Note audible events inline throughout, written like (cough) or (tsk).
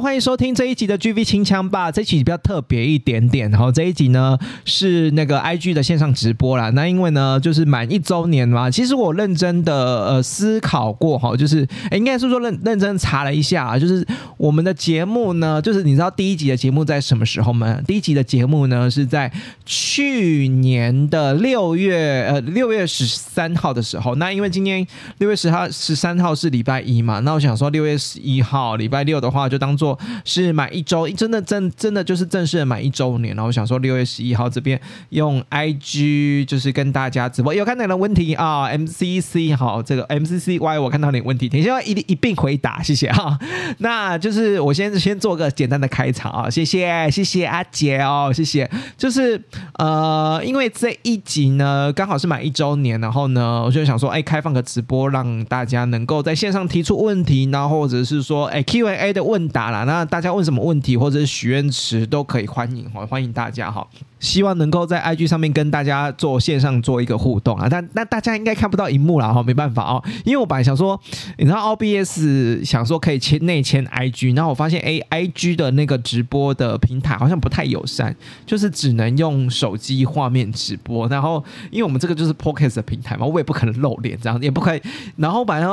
欢迎收听这一集的 GV 清枪吧。这一集比较特别一点点，然后这一集呢是那个 IG 的线上直播啦。那因为呢就是满一周年嘛，其实我认真的呃思考过哈，就是哎应该是说认认真查了一下，就是我们的节目呢，就是你知道第一集的节目在什么时候吗？第一集的节目呢是在去年的六月呃六月十三号的时候。那因为今天六月十号十三号是礼拜一嘛，那我想说六月十一号礼拜六的话就当。做是满一周，真的真真的就是正式的满一周年。然后我想说，六月十一号这边用 IG 就是跟大家直播，有看到你的问题啊，MCC 好，这个 MCCY 我看到点问题，等一下一一并回答，谢谢哈。(laughs) 那就是我先先做个简单的开场啊，谢谢谢谢阿杰哦，谢谢。就是呃，因为这一集呢刚好是满一周年，然后呢我就想说，哎，开放个直播，让大家能够在线上提出问题，然后或者是说，哎 Q&A 的问答。啦，那大家问什么问题或者是许愿池都可以欢迎哈，欢迎大家哈。希望能够在 IG 上面跟大家做线上做一个互动啊，但那大家应该看不到荧幕了哈，没办法哦，因为我本来想说，你知道 OBS 想说可以签内签 IG，然后我发现 A IG 的那个直播的平台好像不太友善，就是只能用手机画面直播，然后因为我们这个就是 Podcast 的平台嘛，我也不可能露脸这样，也不可以，然后本来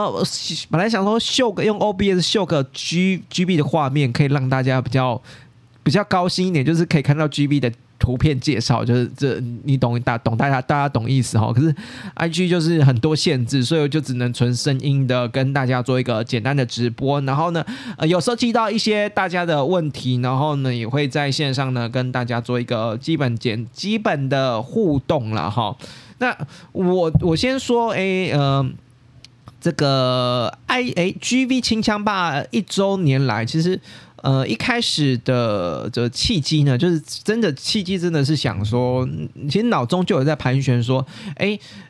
本来想说秀个用 OBS 秀个 G GB 的画面，可以让大家比较比较高兴一点，就是可以看到 GB 的。图片介绍就是这，你懂大懂大家大家懂意思哈。可是 I G 就是很多限制，所以我就只能纯声音的跟大家做一个简单的直播。然后呢，呃，有涉及到一些大家的问题，然后呢也会在线上呢跟大家做一个基本简基本的互动了哈。那我我先说，哎，呃，这个 I 哎 G V 清枪霸一周年来，其实。呃，一开始的这契机呢，就是真的契机，真的是想说，其实脑中就有在盘旋说，哎，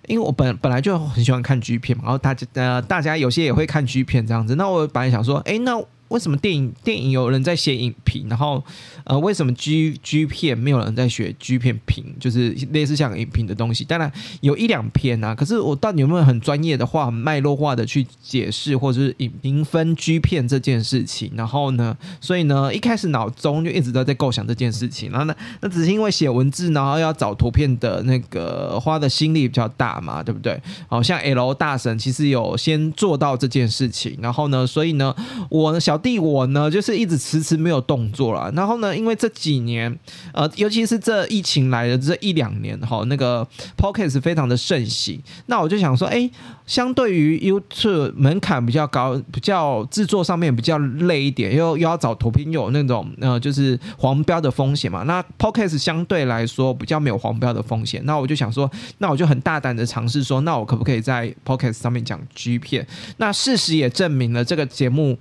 因为我本本来就很喜欢看 G 片嘛，然后大家呃，大家有些也会看 G 片这样子，那我本来想说，哎，那。为什么电影电影有人在写影评，然后呃，为什么 G G 片没有人在学 G 片评，就是类似像影评的东西？当然有一两篇啊，可是我到底有没有很专业的话、很脉络化的去解释，或者是影评分 G 片这件事情？然后呢，所以呢，一开始脑中就一直都在构想这件事情。然后呢，那只是因为写文字，然后要找图片的那个花的心力比较大嘛，对不对？好像 L 大神其实有先做到这件事情，然后呢，所以呢，我小。弟我呢，就是一直迟迟没有动作了。然后呢，因为这几年，呃，尤其是这疫情来的这一两年，哈，那个 Podcast 非常的盛行。那我就想说，哎，相对于 YouTube 门槛比较高，比较制作上面比较累一点，又又要找图片，有那种呃，就是黄标的风险嘛。那 Podcast 相对来说比较没有黄标的风险。那我就想说，那我就很大胆的尝试说，那我可不可以在 Podcast 上面讲 G 片？那事实也证明了这个节目。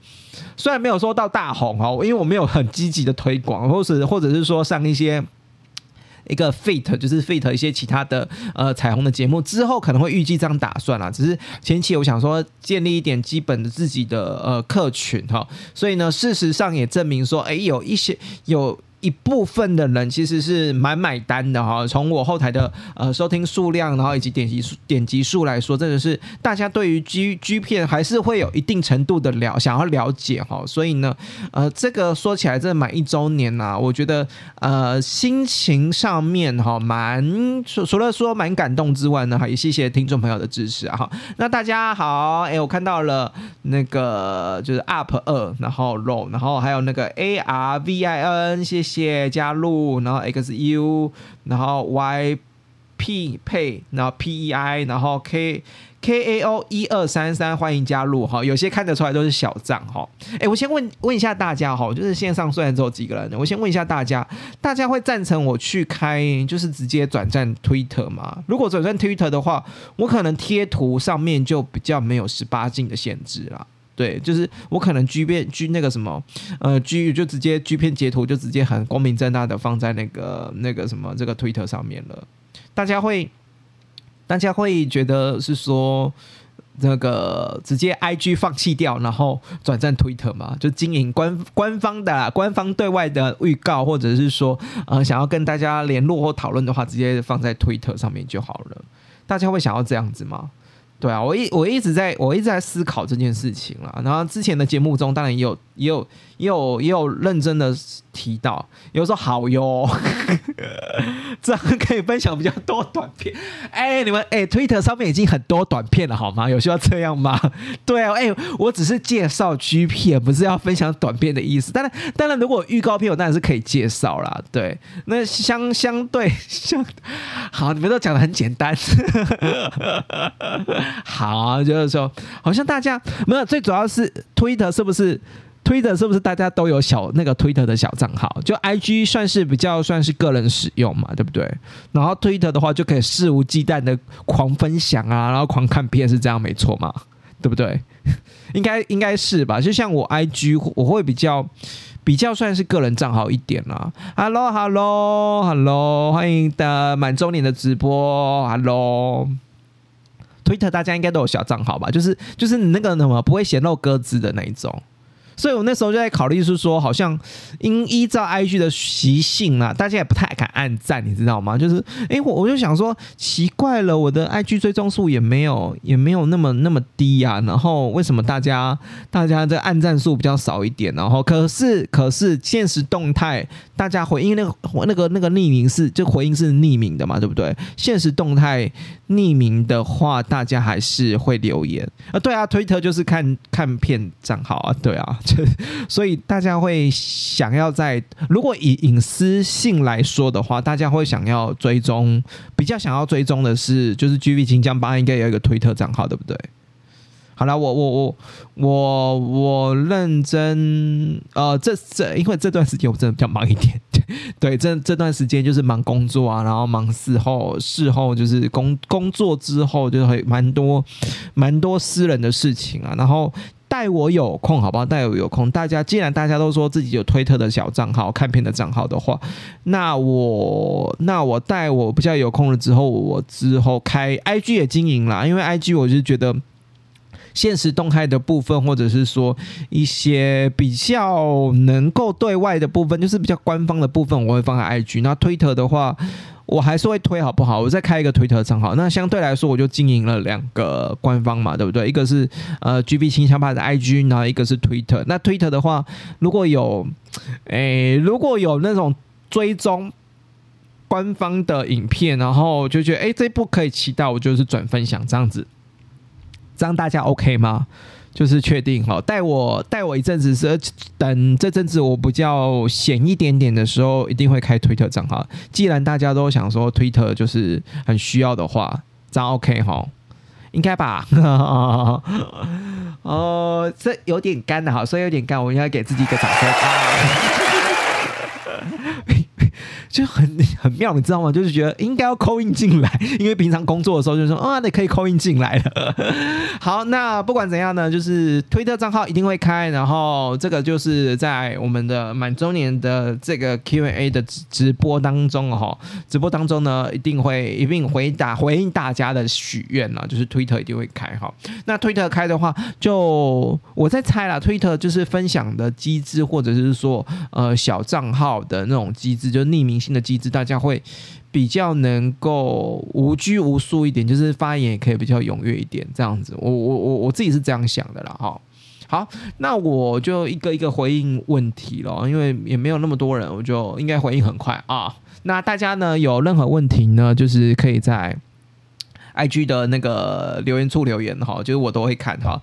虽然没有说到大红哦，因为我没有很积极的推广，或是或者是说上一些一个 fit，就是 fit 一些其他的呃彩虹的节目之后，可能会预计这样打算啦。只是前期我想说建立一点基本的自己的呃客群哈，所以呢，事实上也证明说，哎，有一些有。一部分的人其实是蛮买单的哈，从我后台的呃收听数量，然后以及点击数点击数来说，真的是大家对于 G G 片还是会有一定程度的了想要了解哈，所以呢，呃，这个说起来这满一周年呐，我觉得呃心情上面哈蛮除除了说蛮感动之外呢，也谢谢听众朋友的支持哈。那大家好，哎，我看到了那个就是 Up 二，然后 Roll，然后还有那个 A R V I N，谢谢。谢加入，然后 X U，然后 Y P 配，然后 P E I，然后 K K A O 一二三三，欢迎加入哈。有些看得出来都是小账哈。哎，我先问问一下大家哈，就是线上虽然只有几个人，我先问一下大家，大家会赞成我去开就是直接转战 Twitter 吗？如果转战 Twitter 的话，我可能贴图上面就比较没有十八禁的限制啦。对，就是我可能 G 片 G 那个什么，呃，G 就直接 G 片截图就直接很光明正大的放在那个那个什么这个 Twitter 上面了。大家会，大家会觉得是说那个直接 IG 放弃掉，然后转战 Twitter 嘛？就经营官官方的官方对外的预告，或者是说呃想要跟大家联络或讨论的话，直接放在 Twitter 上面就好了。大家会想要这样子吗？对啊，我一我一直在我一直在思考这件事情了。然后之前的节目中，当然也有也有也有也有认真的提到，有时候好哟，(laughs) 这样可以分享比较多短片。哎，你们哎，Twitter 上面已经很多短片了，好吗？有需要这样吗？(laughs) 对啊，哎，我只是介绍 G 片，不是要分享短片的意思。当然，当然，如果预告片，我当然是可以介绍啦。对，那相相对 (laughs) 相好，你们都讲的很简单。好，就是说，好像大家没有，最主要是 Twitter 是不是？Twitter 是不是大家都有小那个 Twitter 的小账号？就 IG 算是比较算是个人使用嘛，对不对？然后 Twitter 的话就可以肆无忌惮的狂分享啊，然后狂看片，是这样没错嘛？对不对？应该应该是吧？就像我 IG 我会比较比较算是个人账号一点啦。Hello，Hello，Hello，欢迎的满周年的直播，Hello。Twitter 大家应该都有小账号吧？就是就是你那个什么不会显露鸽子的那一种。所以我那时候就在考虑，是说好像因依照 IG 的习性啊，大家也不太敢按赞，你知道吗？就是，哎，我我就想说，奇怪了，我的 IG 追踪数也没有也没有那么那么低呀，然后为什么大家大家的按赞数比较少一点？然后可是可是现实动态大家回应那个那个那个匿名是就回应是匿名的嘛，对不对？现实动态匿名的话，大家还是会留言啊？对啊，推特就是看看片账号啊，对啊。所以大家会想要在如果以隐私性来说的话，大家会想要追踪，比较想要追踪的是，就是 G V 金江八应该有一个推特账号，对不对？好了，我我我我我认真，呃，这这因为这段时间我真的比较忙一点，(laughs) 对，这这段时间就是忙工作啊，然后忙事后事后就是工工作之后就会蛮多蛮多私人的事情啊，然后。待我有空，好不好？待我有空，大家既然大家都说自己有推特的小账号、看片的账号的话，那我那我待我比较有空了之后，我之后开 IG 也经营啦，因为 IG 我就觉得现实动态的部分，或者是说一些比较能够对外的部分，就是比较官方的部分，我会放在 IG。那推特的话。我还是会推好不好？我再开一个推特账号，那相对来说我就经营了两个官方嘛，对不对？一个是呃 G B 清枪派的 I G，然后一个是推特。那推特的话，如果有诶如果有那种追踪官方的影片，然后就觉得诶这部可以期待，我就是转分享这样子，这样大家 OK 吗？就是确定哈，带我带我一阵子是等这阵子我比较闲一点点的时候，一定会开推特账号。既然大家都想说推特就是很需要的话，这样 OK 哈，应该吧？(laughs) 哦，这有点干的哈，所以有点干，我应该给自己一个掌声。(laughs) 就很 (laughs) 很妙，你知道吗？就是觉得应该要扣印进来，(laughs) 因为平常工作的时候就说啊，你可以扣印进来了。(laughs) 好，那不管怎样呢，就是推特账号一定会开，然后这个就是在我们的满周年的这个 Q&A 的直直播当中哈，直播当中呢一定会一并回答回应大家的许愿了，就是推特一定会开哈。那推特开的话，就我在猜了，推特就是分享的机制，或者是说呃小账号的那种机制，就匿名。新的机制，大家会比较能够无拘无束一点，就是发言也可以比较踊跃一点，这样子。我我我我自己是这样想的啦，哈。好，那我就一个一个回应问题了，因为也没有那么多人，我就应该回应很快啊。那大家呢有任何问题呢，就是可以在 IG 的那个留言处留言哈，就是我都会看哈。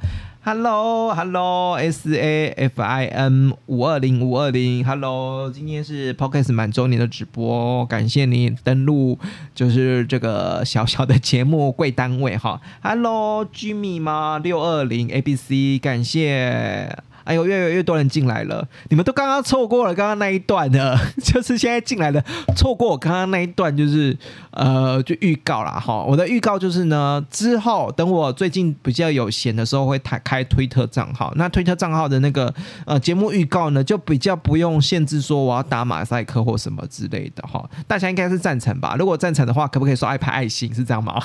Hello，Hello，S A F I N 五二零五二零，Hello，今天是 Podcast 满周年的直播，感谢你登录，就是这个小小的节目贵单位哈。Hello，Jimmy 吗？六二零 A B C，感谢。哎呦，越来越多人进来了，你们都刚刚错过了刚刚那一段的，(laughs) 就是现在进来的错过我刚刚那一段，就是呃，就预告了哈。我的预告就是呢，之后等我最近比较有闲的时候，会开开推特账号。那推特账号的那个呃节目预告呢，就比较不用限制说我要打马赛克或什么之类的哈。(laughs) 大家应该是赞成吧？如果赞成的话，可不可以刷一排爱心？是这样吗？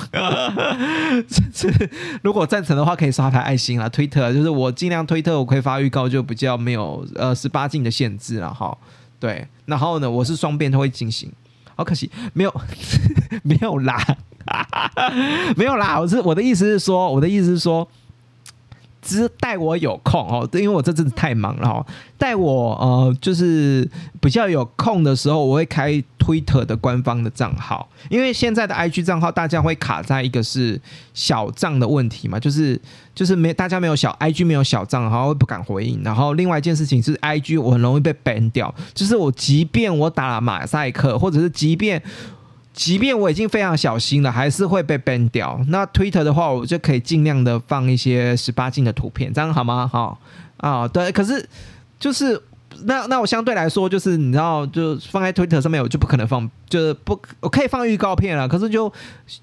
(laughs) 是，如果赞成的话，可以刷一排爱心啊。推特就是我尽量推特，我可以发预。高就比较没有呃十八禁的限制了哈，对，然后呢，我是双边都会进行，好可惜没有 (laughs) 没有啦，(laughs) 没有啦，我是我的意思是说，我的意思是说。只是待我有空哦，因为我这阵子太忙了哈。待我呃，就是比较有空的时候，我会开 Twitter 的官方的账号。因为现在的 IG 账号，大家会卡在一个是小账的问题嘛，就是就是没大家没有小 IG 没有小账，然后会不敢回应。然后另外一件事情是，IG 我很容易被 ban 掉，就是我即便我打了马赛克，或者是即便。即便我已经非常小心了，还是会被 ban 掉。那 Twitter 的话，我就可以尽量的放一些十八禁的图片，这样好吗？好啊，对。可是就是那那我相对来说，就是你知道，就放在 Twitter 上面，我就不可能放，就是不我可以放预告片了。可是就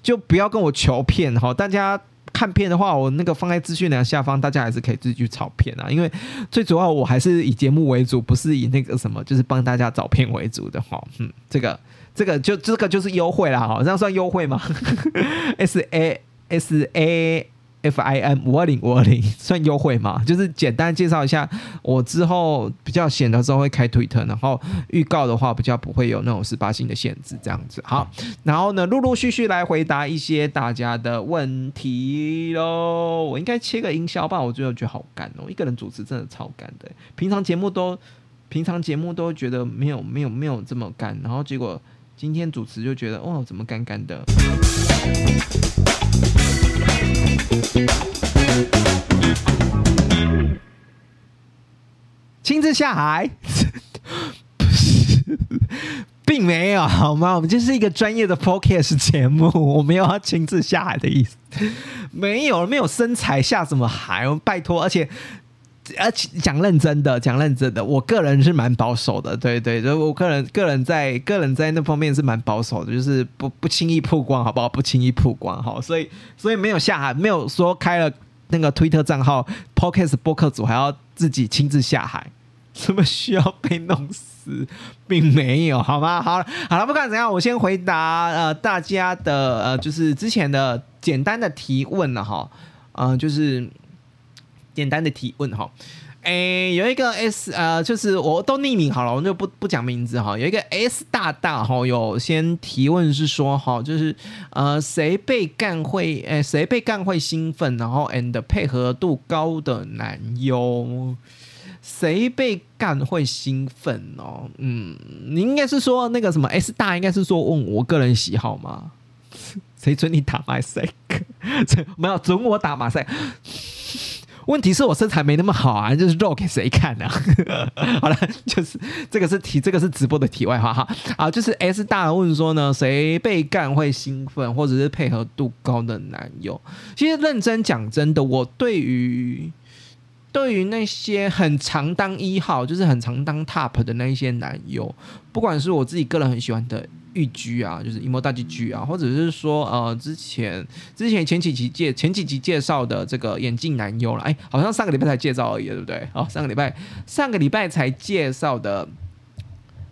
就不要跟我求片哈。大家看片的话，我那个放在资讯栏下方，大家还是可以自己去找片啊。因为最主要我还是以节目为主，不是以那个什么，就是帮大家找片为主的哈。嗯，这个。这个就这个就是优惠啦，哈，这样算优惠吗？(laughs) S A S A F I N 五二零五二零算优惠吗？就是简单介绍一下，我之后比较闲的时候会开推特，然后预告的话比较不会有那种十八星的限制，这样子。好，然后呢，陆陆续续来回答一些大家的问题喽。我应该切个音效吧？我最后觉得好干哦，一个人主持真的超干的。平常节目都平常节目都觉得没有没有没有这么干，然后结果。今天主持就觉得哇，怎么干干的？亲自下海？不是，并没有好吗？我们就是一个专业的 podcast 节目，我没有要亲自下海的意思。没有，没有身材下什么海？拜托，而且。而且讲认真的，讲认真的，我个人是蛮保守的，对对，就我个人个人在个人在那方面是蛮保守的，就是不不轻易曝光，好不好？不轻易曝光，好，所以所以没有下海，没有说开了那个推特账号，Podcast 播客组还要自己亲自下海，这么需要被弄死，并没有，好吗？好了好了，不管怎样，我先回答呃大家的呃就是之前的简单的提问了哈，嗯，就是。简单的提问哈，诶，有一个 S 呃，就是我都匿名好了，我就不不讲名字哈。有一个 S 大大哈，有先提问是说哈，就是呃，谁被干会诶，谁被干会兴奋，然后 and 配合度高的男优，谁被干会兴奋哦？嗯，你应该是说那个什么 S 大，应该是说问我个人喜好吗？(laughs) 谁准你打马赛克？(laughs) 没有准我打马赛。问题是我身材没那么好啊，就是肉给谁看呢？(laughs) 好了，就是这个是题，这个是直播的题外话哈。啊，就是 S 大问说呢，谁被干会兴奋，或者是配合度高的男友？其实认真讲真的，我对于对于那些很常当一号，就是很常当 top 的那一些男友，不管是我自己个人很喜欢的。玉居啊，就是一模大剧剧啊，或者是说呃，之前之前前几集介前几集介绍的这个眼镜男优了，哎，好像上个礼拜才介绍而已，对不对？哦，上个礼拜上个礼拜才介绍的。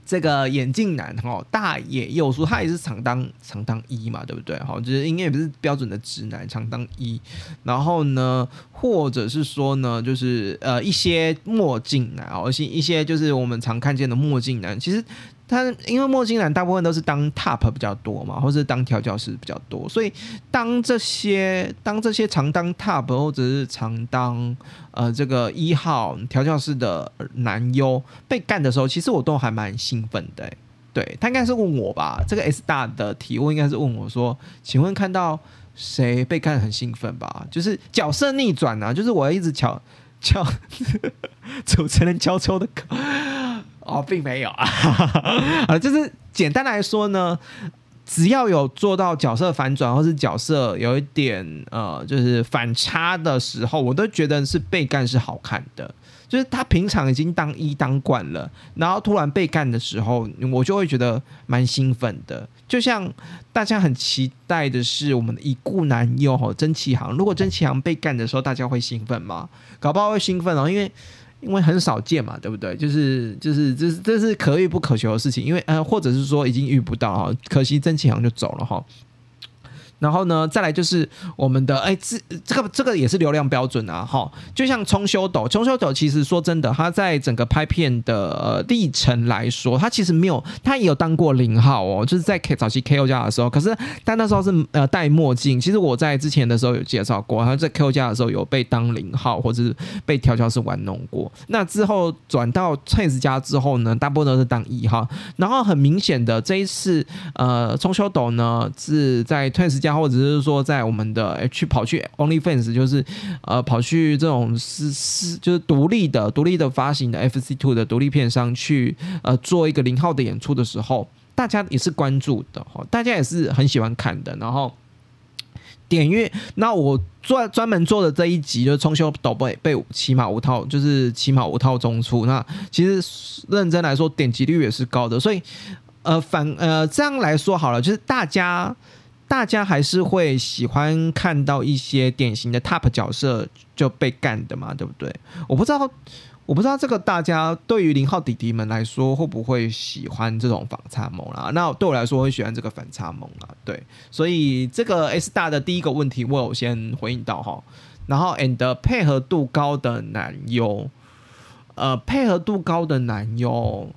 这个眼镜男哈大野佑书，他也是常当常当一嘛，对不对？好，就是应该也不是标准的直男，常当一。然后呢，或者是说呢，就是呃一些墨镜男，哦，一些一些就是我们常看见的墨镜男，其实。他因为墨镜男大部分都是当 top 比较多嘛，或是当调教师比较多，所以当这些当这些常当 top 或者是常当呃这个一号调教师的男优被干的时候，其实我都还蛮兴奋的。对他应该是问我吧，这个 S 大的提问应该是问我说，请问看到谁被干很兴奋吧？就是角色逆转啊！就是我一直敲敲 (laughs) 主持人敲秋的口哦，并没有啊，(laughs) 啊，就是简单来说呢，只要有做到角色反转或是角色有一点呃，就是反差的时候，我都觉得是被干是好看的。就是他平常已经当一当惯了，然后突然被干的时候，我就会觉得蛮兴奋的。就像大家很期待的是我们的已故男友哈曾启航，如果曾启航被干的时候，大家会兴奋吗？搞不好会兴奋哦，因为因为很少见嘛，对不对？就是就是这是这是可遇不可求的事情，因为呃或者是说已经遇不到哈，可惜曾启航就走了哈。然后呢，再来就是我们的哎，这这个这个也是流量标准啊，哈，就像冲修斗，冲修斗其实说真的，他在整个拍片的历程来说，他其实没有，他也有当过零号哦，就是在 K 早期 KO 家的时候，可是但那时候是呃戴墨镜。其实我在之前的时候有介绍过，他在 KO 家的时候有被当零号或者是被调教师玩弄过。那之后转到 Chase 家之后呢，大部分都是当一号。然后很明显的这一次呃冲修斗呢是在 Chase 家。或者是说，在我们的去跑去 OnlyFans，就是呃跑去这种是是就是独立的独立的发行的 FC Two 的独立片商去呃做一个零号的演出的时候，大家也是关注的哈，大家也是很喜欢看的。然后点阅，那我做专门做的这一集就是冲修导被被起码五套，就是起码五套中出。那其实认真来说，点击率也是高的。所以呃反呃这样来说好了，就是大家。大家还是会喜欢看到一些典型的 top 角色就被干的嘛，对不对？我不知道，我不知道这个大家对于零号弟弟们来说会不会喜欢这种反差萌啦？那对我来说会喜欢这个反差萌啦，对。所以这个 S 大的第一个问题我有先回应到哈，然后 and 配合度高的男优，呃，配合度高的男优。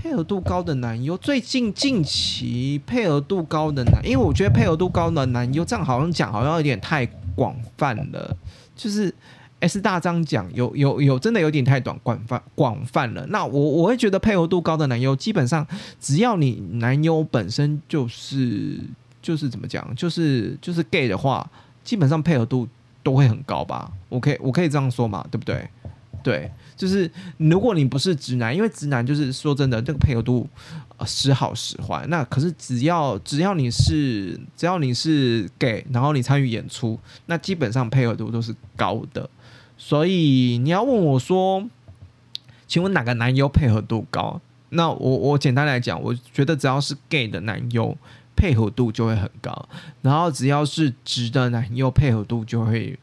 配合度高的男优，最近近期配合度高的男，因为我觉得配合度高的男优这样好像讲好像有点太广泛了，就是 S 大张讲有有有真的有点太短广泛广泛了。那我我会觉得配合度高的男优，基本上只要你男优本身就是就是怎么讲，就是就是 gay 的话，基本上配合度都会很高吧？我可以我可以这样说嘛，对不对？对。就是如果你不是直男，因为直男就是说真的，这个配合度时好时坏。那可是只要只要你是只要你是 gay，然后你参与演出，那基本上配合度都是高的。所以你要问我说，请问哪个男优配合度高？那我我简单来讲，我觉得只要是 gay 的男优配合度就会很高，然后只要是直的男优配合度就会。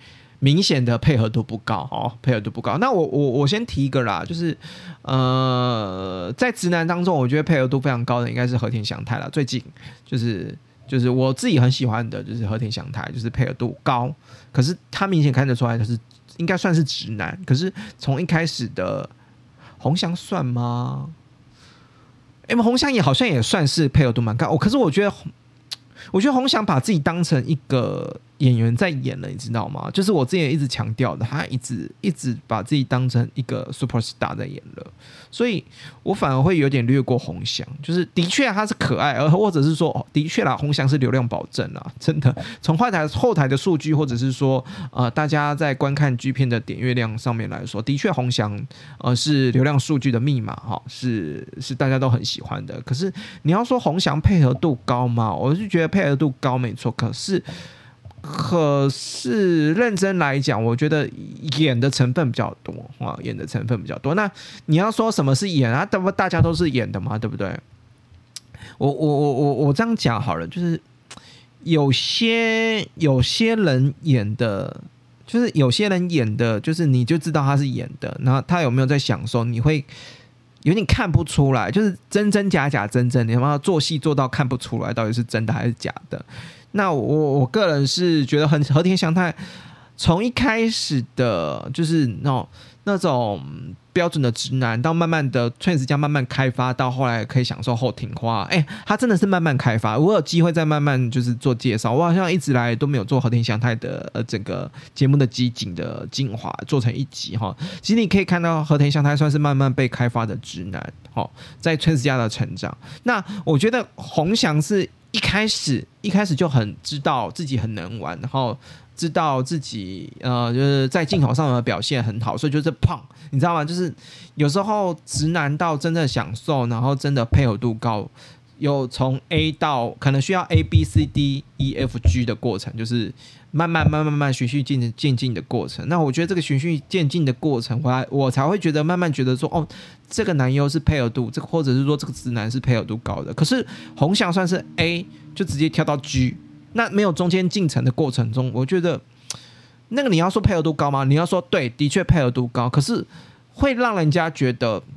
明显的配合度不高哦，配合度不高。那我我我先提一个啦，就是呃，在直男当中，我觉得配合度非常高的应该是和田祥太了。最近就是就是我自己很喜欢的，就是和田祥太，就是配合度高。可是他明显看得出来，他是应该算是直男。可是从一开始的红翔算吗？哎，红翔也好像也算是配合度蛮高。哦，可是我觉得，我觉得红翔把自己当成一个。演员在演了，你知道吗？就是我之前一直强调的，他一直一直把自己当成一个 super star 在演了，所以我反而会有点略过红翔。就是的确他是可爱，而或者是说的确啦，红翔是流量保证啊，真的。从后台后台的数据，或者是说呃大家在观看剧片的点阅量上面来说，的确红翔呃是流量数据的密码哈，是是大家都很喜欢的。可是你要说红翔配合度高吗？我是觉得配合度高没错，可是。可是认真来讲，我觉得演的成分比较多啊，演的成分比较多。那你要说什么是演啊？大不大家都是演的嘛，对不对？我我我我我这样讲好了，就是有些有些人演的，就是有些人演的，就是你就知道他是演的，然后他有没有在享受，你会有点看不出来，就是真真假假，真真，你他妈做戏做到看不出来到底是真的还是假的。那我我个人是觉得很和田祥太，从一开始的就是那种那种标准的直男，到慢慢的 trans 家慢慢开发，到后来可以享受后庭花，哎，他真的是慢慢开发。我有机会再慢慢就是做介绍，我好像一直来都没有做和田祥太的呃整个节目的集锦的精华做成一集哈。其实你可以看到和田祥太算是慢慢被开发的直男，好，在 trans 家的成长。那我觉得红翔是。一开始一开始就很知道自己很能玩，然后知道自己呃就是在镜头上的表现很好，所以就是胖，你知道吗？就是有时候直男到真的享受，然后真的配合度高。有从 A 到可能需要 A B C D E F G 的过程，就是慢慢慢慢慢循序渐渐进的过程。那我觉得这个循序渐进的过程，我我才会觉得慢慢觉得说，哦，这个男优是配合度，这个或者是说这个直男是配合度高的。可是红翔算是 A 就直接跳到 G，那没有中间进程的过程中，我觉得 (tsk) 那个你要说配合度高吗？你要说对，的确配合度高，可是会让人家觉得。(tsk)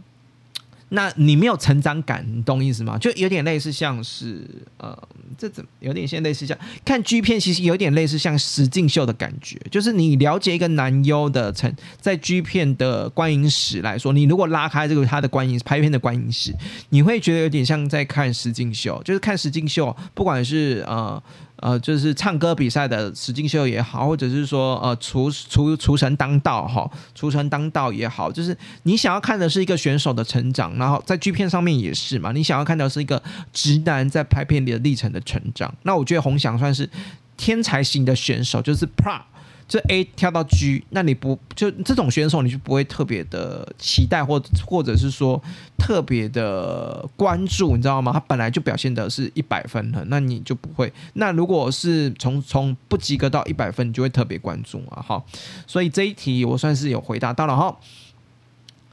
那你没有成长感，你懂意思吗？就有点类似像是呃，这怎有点像类似像看剧片，其实有点类似像实境秀的感觉。就是你了解一个男优的成在剧片的观影史来说，你如果拉开这个他的观影拍片的观影史，你会觉得有点像在看实境秀，就是看实境秀，不管是呃。呃，就是唱歌比赛的实境秀也好，或者是说呃厨厨厨神当道哈，厨神当道也好，就是你想要看的是一个选手的成长，然后在剧片上面也是嘛，你想要看到是一个直男在拍片里的历程的成长。那我觉得洪翔算是天才型的选手，就是 Pro。这 A 跳到 G，那你不就这种选手，你就不会特别的期待，或或者是说特别的关注，你知道吗？他本来就表现的是一百分了，那你就不会。那如果是从从不及格到一百分，你就会特别关注啊。好，所以这一题我算是有回答到了哈。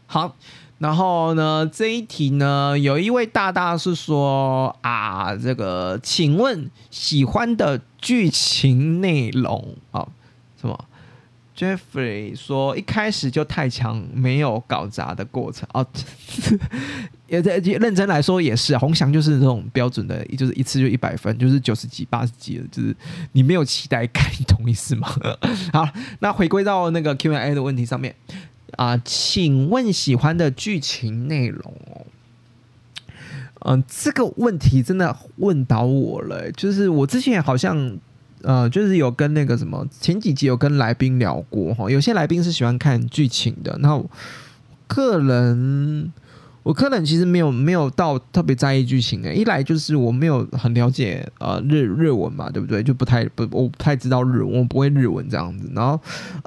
好，然后呢，这一题呢，有一位大大是说啊，这个请问喜欢的剧情内容啊。什么？Jeffrey 说一开始就太强，没有搞砸的过程哦。(laughs) 也在认真来说也是，红翔就是这种标准的，就是一次就一百分，就是九十几、八十几的，就是你没有期待感，你懂意思吗？(laughs) 好，那回归到那个 Q&A 的问题上面啊，请问喜欢的剧情内容哦？嗯，这个问题真的问倒我了，就是我之前好像。呃，就是有跟那个什么前几集有跟来宾聊过哈，有些来宾是喜欢看剧情的，那个人我个人其实没有没有到特别在意剧情的，一来就是我没有很了解呃日日文嘛，对不对？就不太不我不太知道日文，我不会日文这样子。然后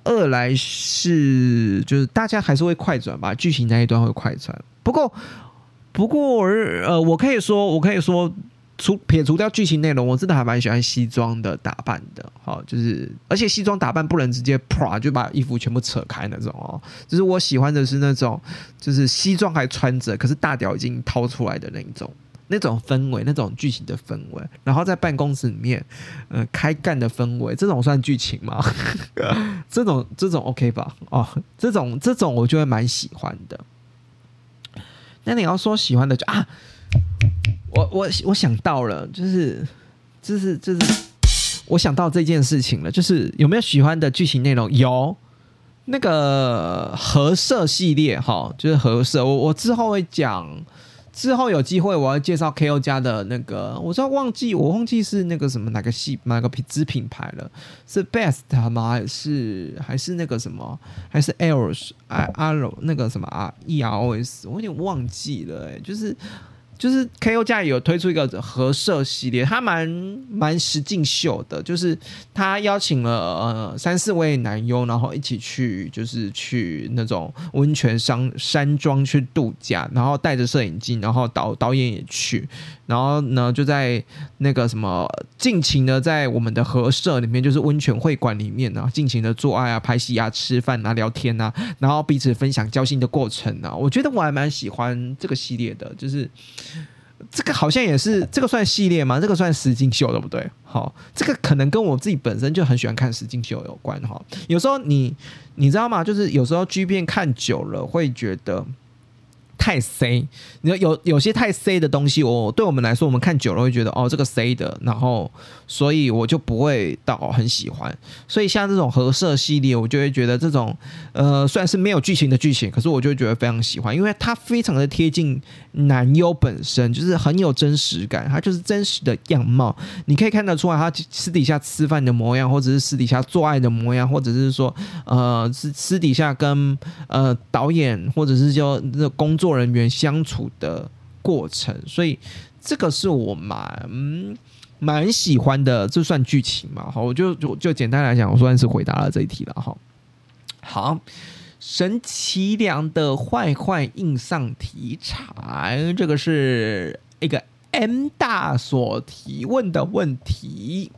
二来是就是大家还是会快转吧，剧情那一段会快转。不过不过呃，我可以说我可以说。除撇除掉剧情内容，我真的还蛮喜欢西装的打扮的，好，就是而且西装打扮不能直接啪就把衣服全部扯开那种哦，就是我喜欢的是那种，就是西装还穿着，可是大屌已经掏出来的那一种，那种氛围，那种剧情的氛围，然后在办公室里面，呃，开干的氛围，这种算剧情吗？(laughs) 这种这种 OK 吧？哦，这种这种我就会蛮喜欢的。那你要说喜欢的就啊。我我我想到了，就是就是就是我想到这件事情了，就是有没有喜欢的剧情内容？有那个合色系列哈，就是合色。我我之后会讲，之后有机会我要介绍 K.O 家的那个，我知道忘记我忘记是那个什么哪个系哪个品子品牌了，是 Best 吗？还是还是那个什么？还是 Eros 阿阿罗那个什么啊 E.R.O.S？我有点忘记了，哎，就是。就是 K.O. 家有推出一个合社系列，他蛮蛮实境秀的，就是他邀请了呃三四位男优，然后一起去就是去那种温泉山山庄去度假，然后带着摄影机，然后导导演也去。然后呢，就在那个什么，尽情的在我们的合社里面，就是温泉会馆里面呢，尽情的做爱啊、拍戏啊、吃饭啊、聊天啊，然后彼此分享交心的过程啊。我觉得我还蛮喜欢这个系列的，就是这个好像也是这个算系列吗？这个算实境秀对不对？好，这个可能跟我自己本身就很喜欢看实境秀有关哈。有时候你你知道吗？就是有时候剧片看久了会觉得。太 C，你说有有些太 C 的东西，我对我们来说，我们看久了会觉得哦，这个 C 的，然后所以我就不会到很喜欢。所以像这种合色系列，我就会觉得这种呃，虽然是没有剧情的剧情，可是我就会觉得非常喜欢，因为它非常的贴近男优本身，就是很有真实感，它就是真实的样貌，你可以看得出来他私底下吃饭的模样，或者是私底下做爱的模样，或者是说呃，私私底下跟呃导演或者是就那工作。作人员相处的过程，所以这个是我蛮蛮喜欢的，这算剧情嘛？好，我就就就简单来讲，我算是回答了这一题了哈。好，神奇良的坏坏硬上题材，这个是一个 M 大所提问的问题。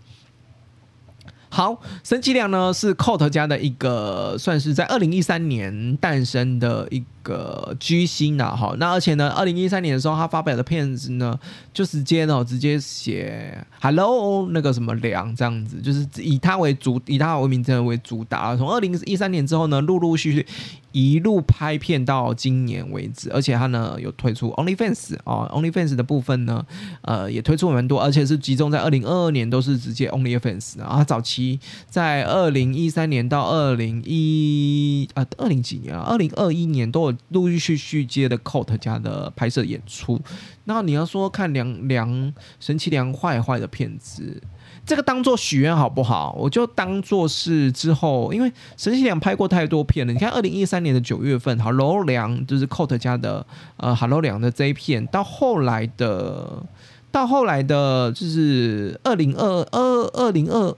好，神奇良呢是 Cot 家的一个，算是在二零一三年诞生的一个巨星呐。哈，那而且呢，二零一三年的时候，他发表的片子呢，就直接呢直接写 Hello 那个什么良这样子，就是以他为主，以他为名称为主打。从二零一三年之后呢，陆陆续续。一路拍片到今年为止，而且他呢有推出 OnlyFans 啊，OnlyFans 的部分呢，呃也推出蛮多，而且是集中在二零二二年都是直接 OnlyFans 啊。早期在二零一三年到二零一啊二零几年啊，二零二一年都有陆陆续续接的 Coat 家的拍摄演出。那你要说看梁梁神奇梁坏坏的片子。这个当做许愿好不好？我就当做是之后，因为神奇良拍过太多片了。你看，二零一三年的九月份，Hello 良就是 Coat 家的呃 Hello 良的这一片，到后来的，到后来的，就是二零二二二零二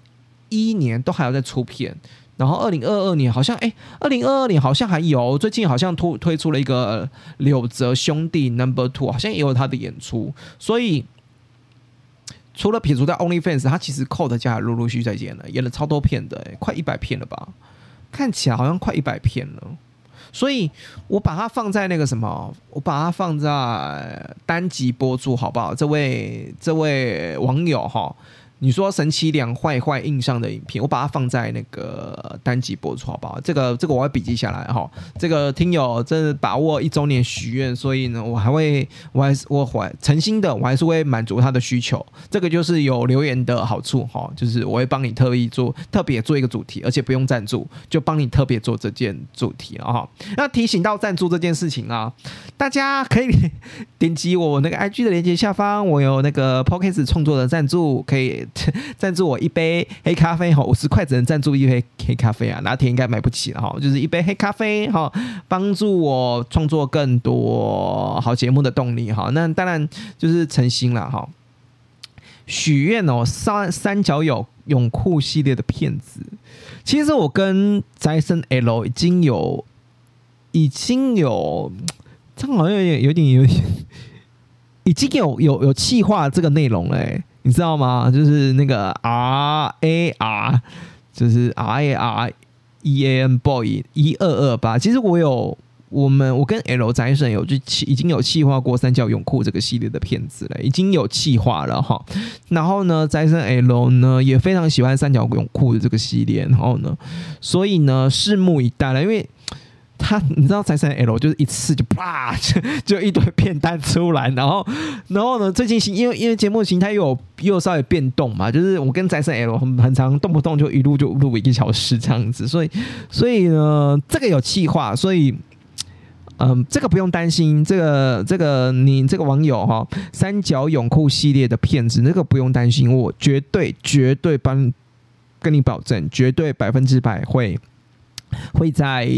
一年都还要再出片，然后二零二二年好像哎，二零二二年好像还有，最近好像推推出了一个柳泽兄弟 Number Two，好像也有他的演出，所以。除了撇除掉 OnlyFans，他其实 Code 家陆陆续续在演了，演了超多片的，快一百片了吧？看起来好像快一百片了，所以我把它放在那个什么，我把它放在单集播出，好不好？这位这位网友哈。你说神奇两坏坏印上的影片，我把它放在那个单集播出，好不好？这个这个我会笔记下来哈。这个听友真的把握一周年许愿，所以呢，我还会，我还是我怀诚心的，我还是会满足他的需求。这个就是有留言的好处哈，就是我会帮你特意做特别做一个主题，而且不用赞助，就帮你特别做这件主题了哈。那提醒到赞助这件事情啊，大家可以点击我那个 IG 的链接下方，我有那个 Podcast 创作的赞助可以。(laughs) 赞助我一杯黑咖啡哈，五十块只能赞助一杯黑咖啡啊，拿铁应该买不起了哈，就是一杯黑咖啡哈，帮助我创作更多好节目的动力哈。那当然就是诚心了哈。许愿哦，三三角有泳裤系列的片子，其实我跟宅森 L 已经有已经有，这好像有点有点有点，已经有有有气化这个内容嘞。你知道吗？就是那个 R A R，就是 R A R E A N Boy 一二二八。其实我有我们我跟 L 宅神有就已经有气化过三角泳裤这个系列的片子了，已经有气化了哈。然后呢，宅神 L 呢也非常喜欢三角泳裤的这个系列，然后呢，所以呢，拭目以待了，因为。他你知道财神 L 就是一次就啪 (laughs) 就就一堆片单出来，然后然后呢最近形因为因为节目形态又有又稍微变动嘛，就是我跟财神 L 很很长动不动就一路就录一个小时这样子，所以所以呢这个有气话，所以嗯这个不用担心，这个这个你这个网友哈三角泳裤系列的骗子那个不用担心，我绝对绝对帮跟你保证，绝对百分之百会。会在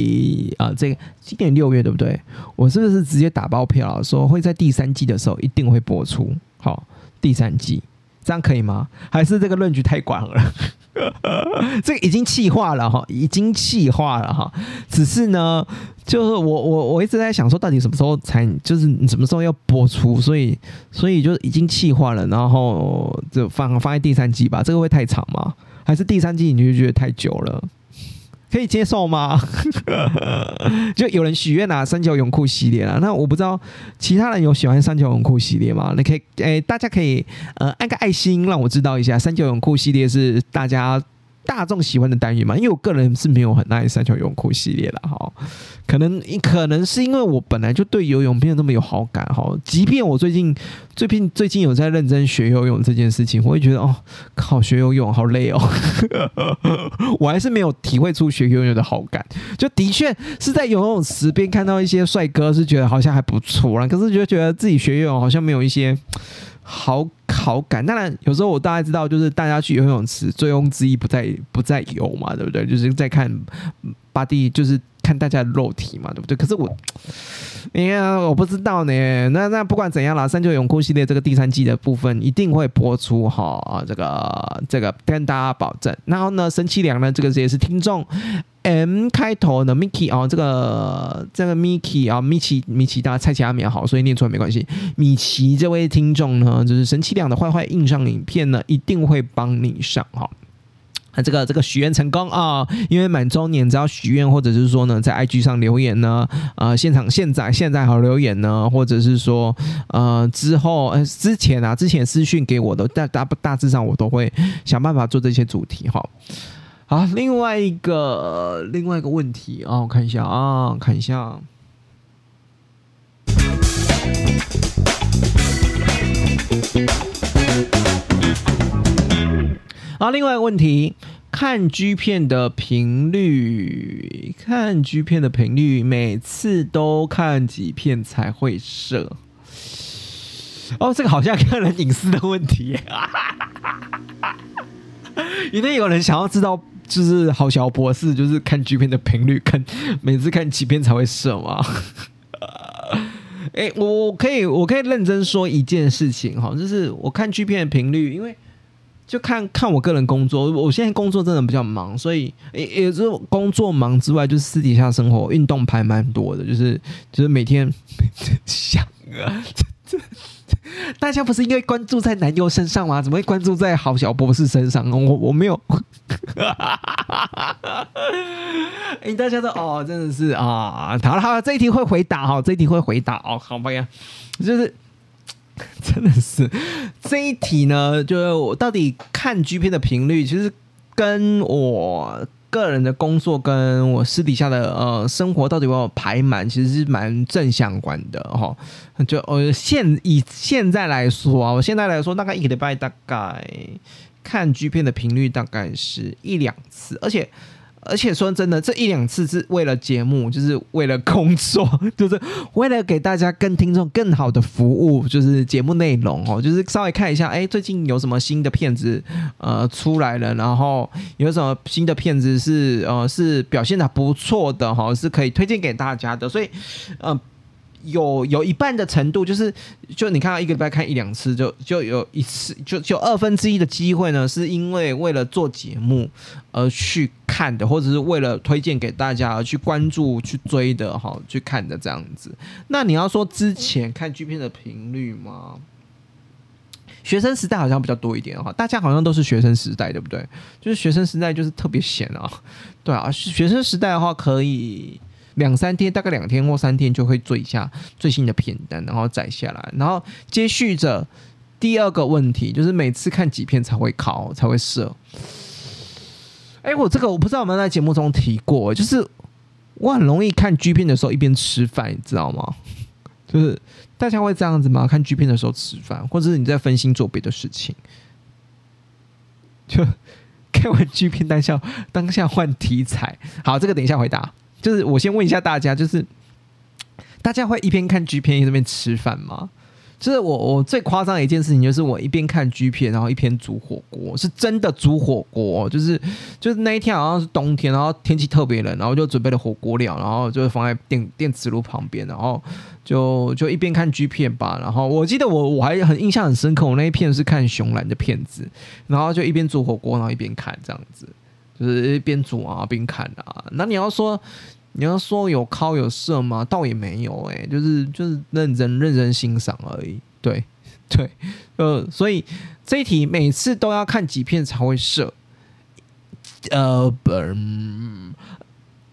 啊，这个今年六月对不对？我是不是直接打包票说会在第三季的时候一定会播出？好，第三季这样可以吗？还是这个论据太广了？(laughs) 这个已经气化了哈，已经气化了哈。只是呢，就是我我我一直在想说，到底什么时候才就是你什么时候要播出？所以所以就已经气化了，然后就放放在第三季吧。这个会太长吗？还是第三季你就觉得太久了？可以接受吗？(laughs) 就有人许愿啊三角泳裤系列啊，那我不知道其他人有喜欢三角泳裤系列吗？你可以，诶，大家可以呃按个爱心，让我知道一下，三角泳裤系列是大家。大众喜欢的单元嘛，因为我个人是没有很爱三角泳裤系列的哈，可能可能是因为我本来就对游泳没有那么有好感哈，即便我最近最近最近有在认真学游泳这件事情，我会觉得哦，靠，学游泳好累哦，(laughs) 我还是没有体会出学游泳的好感，就的确是在游泳池边看到一些帅哥，是觉得好像还不错啦，可是就觉得自己学游泳好像没有一些。好好感，当然有时候我大概知道，就是大家去游泳池醉翁之意不在不在游嘛，对不对？就是在看巴蒂，就是看大家的肉体嘛，对不对？可是我，哎呀，我不知道呢。那那不管怎样啦，三九永库系列这个第三季的部分一定会播出哈，这个这个跟大家保证。然后呢，神奇良呢，这个也是听众 M 开头的 Miki 哦，这个这个 Miki 啊，米奇米奇，大家猜起来没有好，所以念出来没关系。米奇这位听众呢，就是神奇良的坏坏印上影片呢，一定会帮你上哈。那这个这个许愿成功啊！因为满周年，只要许愿或者是说呢，在 IG 上留言呢，呃，现场现在现在好留言呢，或者是说呃之后呃之前啊，之前私讯给我的，大大大致上我都会想办法做这些主题哈。好，另外一个另外一个问题啊，我看一下啊，看一下。好，另外一个问题，看 G 片的频率，看 G 片的频率，每次都看几片才会射？哦，这个好像个人隐私的问题。(laughs) 因为有人想要知道，就是好小博士，就是看 G 片的频率，看每次看几片才会射吗？(laughs) 哎，我可以，我可以认真说一件事情哈，就是我看 G 片的频率，因为。就看看我个人工作，我现在工作真的比较忙，所以也也是工作忙之外，就是私底下生活运动排蛮多的，就是就是每天 (laughs) 想啊，这这大家不是应该关注在男优身上吗？怎么会关注在郝小博士身上？我我没有，(laughs) 哎，大家都哦，真的是啊，好了好了，这一题会回答哈，这一题会回答哦，好吧呀，就是。真的是这一题呢，就是我到底看 G 片的频率，其实跟我个人的工作跟我私底下的呃生活到底有没有排满，其实是蛮正相关的哈。就呃现以现在来说啊，我现在来说，大概一个礼拜大概看 G 片的频率大概是一两次，而且。而且说真的，这一两次是为了节目，就是为了工作，就是为了给大家更听众更好的服务，就是节目内容哦，就是稍微看一下，哎，最近有什么新的片子呃出来了，然后有什么新的片子是呃是表现的不错的哈，是可以推荐给大家的，所以嗯。有有一半的程度，就是就你看到一个礼拜看一两次，就就有一次，就就二分之一的机会呢，是因为为了做节目而去看的，或者是为了推荐给大家而去关注、去追的哈，去看的这样子。那你要说之前看剧片的频率吗？学生时代好像比较多一点哈，大家好像都是学生时代，对不对？就是学生时代就是特别闲啊，对啊，学生时代的话可以。两三天，大概两天或三天就会做一下最新的片单，然后载下来，然后接续着第二个问题，就是每次看几片才会考才会射。哎，我这个我不知道有没有在节目中提过，就是我很容易看 G 片的时候一边吃饭，你知道吗？就是大家会这样子吗？看 G 片的时候吃饭，或者是你在分心做别的事情，就看完 G 片当下当下换题材。好，这个等一下回答。就是我先问一下大家，就是大家会一边看 G 片一边吃饭吗？就是我我最夸张的一件事情，就是我一边看 G 片，然后一边煮火锅，是真的煮火锅。就是就是那一天好像是冬天，然后天气特别冷，然后就准备了火锅料，然后就放在电电磁炉旁边，然后就就一边看 G 片吧。然后我记得我我还很印象很深刻，我那一片是看熊兰的片子，然后就一边煮火锅，然后一边看这样子。就是边煮啊边看啊，那你要说你要说有靠有色吗？倒也没有哎，就是就是认真认真欣赏而已。对 (laughs) 对，呃，所以这一题每次都要看几片才会射。呃，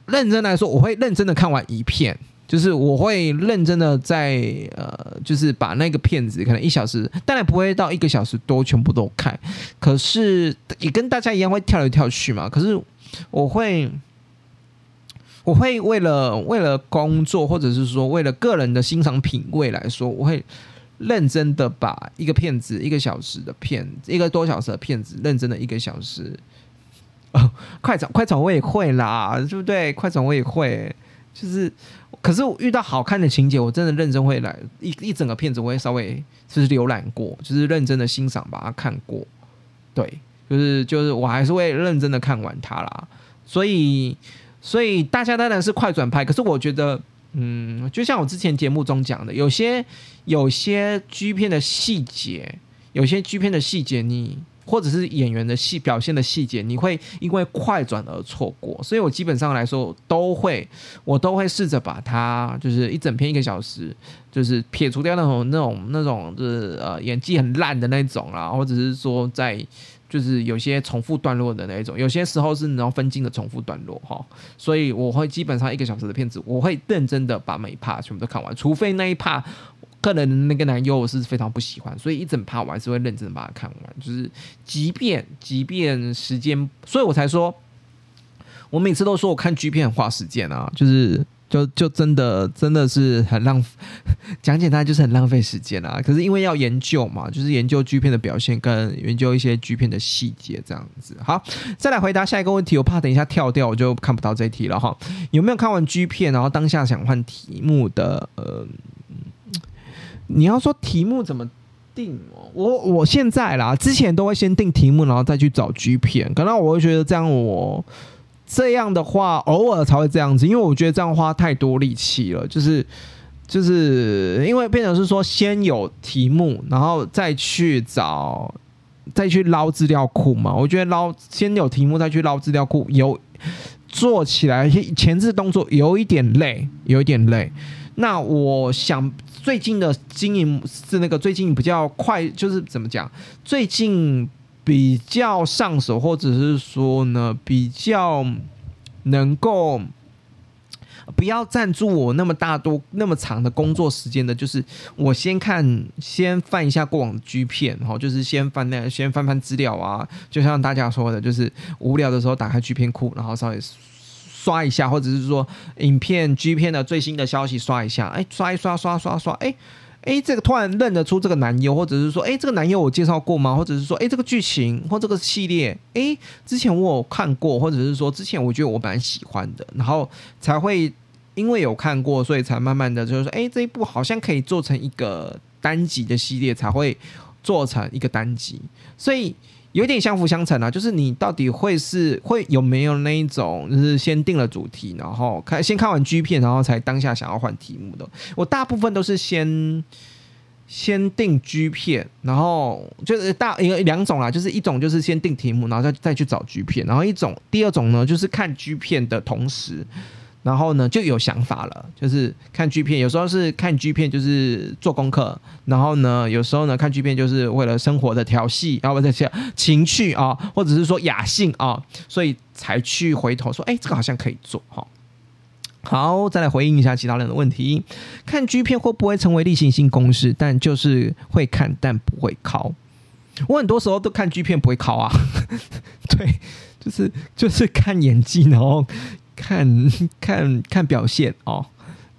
认真来说，我会认真的看完一片。就是我会认真的在呃，就是把那个片子可能一小时，当然不会到一个小时多全部都看，可是也跟大家一样会跳来跳去嘛。可是我会，我会为了为了工作，或者是说为了个人的欣赏品味来说，我会认真的把一个片子一个小时的片，一个多小时的片子，认真的一个小时。(laughs) 哦，快转快转我也会啦，对不对？快转我也会，就是。可是我遇到好看的情节，我真的认真会来一一整个片子，我会稍微就是浏览过，就是认真的欣赏把它看过。对，就是就是我还是会认真的看完它啦。所以所以大家当然是快转拍，可是我觉得，嗯，就像我之前节目中讲的，有些有些 G 片的细节，有些 G 片的细节，你或者是演员的戏表现的细节，你会因为快转而错过。所以我基本上来说，都会我都会试着把它，就是一整篇一个小时，就是撇除掉那种那种那种就是呃演技很烂的那种啦，或者是说在。就是有些重复段落的那一种，有些时候是然后分镜的重复段落哈，所以我会基本上一个小时的片子，我会认真的把每一 part 全部都看完，除非那一 part 个人那个男优我是非常不喜欢，所以一整 part 我还是会认真的把它看完，就是即便即便时间，所以我才说，我每次都说我看 G 片很花时间啊，就是。就就真的真的是很浪，(laughs) 讲简单就是很浪费时间啊。可是因为要研究嘛，就是研究 G 片的表现跟研究一些 G 片的细节这样子。好，再来回答下一个问题，我怕等一下跳掉我就看不到这题了哈。有没有看完 G 片，然后当下想换题目的？呃，你要说题目怎么定？我我现在啦，之前都会先定题目，然后再去找 G 片。可能我会觉得这样我。这样的话，偶尔才会这样子，因为我觉得这样花太多力气了。就是，就是因为变成是说，先有题目，然后再去找，再去捞资料库嘛。我觉得捞先有题目，再去捞资料库，有做起来前置动作有一点累，有一点累。那我想最近的经营是那个最近比较快，就是怎么讲？最近。比较上手，或者是说呢，比较能够不要占住我那么大多那么长的工作时间的，就是我先看，先翻一下过往的 G 片，哈，就是先翻那，先翻翻资料啊，就像大家说的，就是无聊的时候打开 G 片库，然后稍微刷一下，或者是说影片 G 片的最新的消息刷一下，哎，刷一刷，刷刷刷，哎。哎，这个突然认得出这个男优，或者是说，哎，这个男优我介绍过吗？或者是说，哎，这个剧情或这个系列，哎，之前我有看过，或者是说，之前我觉得我蛮喜欢的，然后才会因为有看过，所以才慢慢的就是说，哎，这一部好像可以做成一个单集的系列，才会做成一个单集，所以。有点相辅相成啊，就是你到底会是会有没有那一种，就是先定了主题，然后看先看完 G 片，然后才当下想要换题目的。我大部分都是先先定 G 片，然后就是大一个两种啦，就是一种就是先定题目，然后再再去找 G 片，然后一种第二种呢，就是看 G 片的同时。然后呢，就有想法了，就是看剧片，有时候是看剧片就是做功课，然后呢，有时候呢看剧片就是为了生活的调戏，然后这些情趣啊，或者是说雅兴啊，所以才去回头说，哎，这个好像可以做哈。好，再来回应一下其他人的问题，看剧片会不会成为例行性公式？但就是会看，但不会考。我很多时候都看剧片不会考啊，(laughs) 对，就是就是看演技，然后。看 (laughs) 看看表现哦，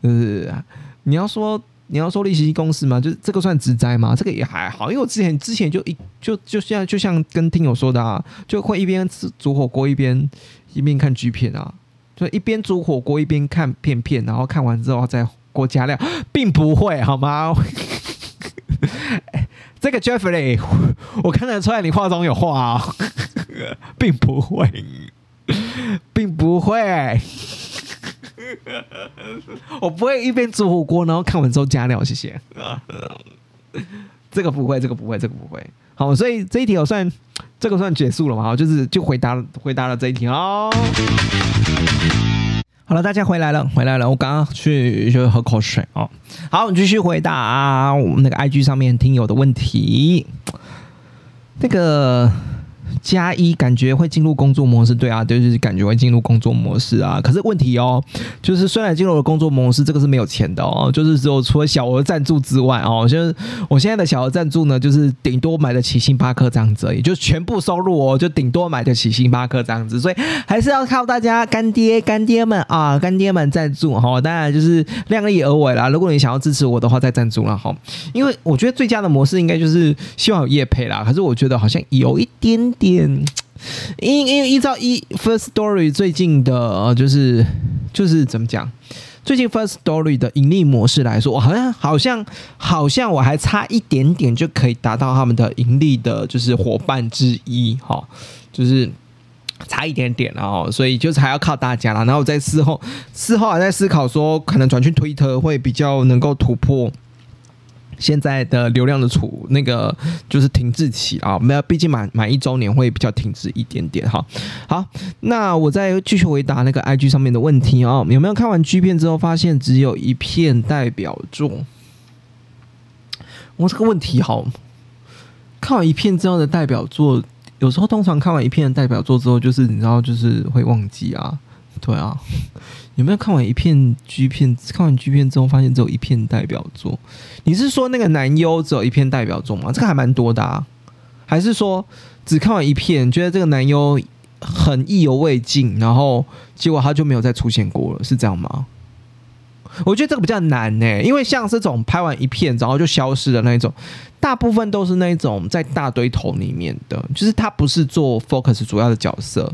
呃，你要说你要说利息公司吗？就是这个算直灾吗？这个也还好，因为我之前之前就一就就像就像跟听友说的啊，就会一边吃煮火锅一边一边看剧片啊，就一边煮火锅一边看片片，然后看完之后再锅加料，并不会好吗？(laughs) 这个 Jeffrey，我看得出来你化妆有化啊，并不会。(laughs) 并不会，(laughs) 我不会一边煮火锅，然后看完之后加料，谢谢。这个不会，这个不会，这个不会。好，所以这一题我算这个算结束了嘛？好，就是就回答回答了这一题哦。好了，大家回来了，回来了。我刚刚去就喝口水哦。好，我们继续回答我们那个 IG 上面听友的问题。那个。加一感觉会进入工作模式，对啊，就是感觉会进入工作模式啊。可是问题哦，就是虽然进入了工作模式，这个是没有钱的哦，就是只有除了小额赞助之外哦，就是我现在的小额赞助呢，就是顶多买得起星巴克这样子，也就全部收入哦，就顶多买得起星巴克这样子，所以还是要靠大家干爹干爹们啊，干爹们赞助哈。当然就是量力而为啦。如果你想要支持我的话，再赞助了哈。因为我觉得最佳的模式应该就是希望有业配啦。可是我觉得好像有一。点，点因因为依照一 First Story 最近的，就是就是怎么讲？最近 First Story 的盈利模式来说，我好像好像好像我还差一点点就可以达到他们的盈利的，就是伙伴之一哈，就是差一点点，然后所以就是还要靠大家了。然后我在事后事后还在思考说，可能转去推特会比较能够突破。现在的流量的处那个就是停滞期啊，没有，毕竟满满一周年会比较停滞一点点哈。好，那我再继续回答那个 IG 上面的问题啊，有没有看完 G 片之后发现只有一片代表作？我这个问题好，看完一片之后的代表作，有时候通常看完一片的代表作之后，就是你知道，就是会忘记啊，对啊。有没有看完一片 G 片？看完 G 片之后，发现只有一片代表作？你是说那个男优只有一片代表作吗？这个还蛮多的啊。还是说只看完一片，觉得这个男优很意犹未尽，然后结果他就没有再出现过了？是这样吗？我觉得这个比较难呢，因为像这种拍完一片然后就消失的那种，大部分都是那种在大堆头里面的，就是他不是做 focus 主要的角色。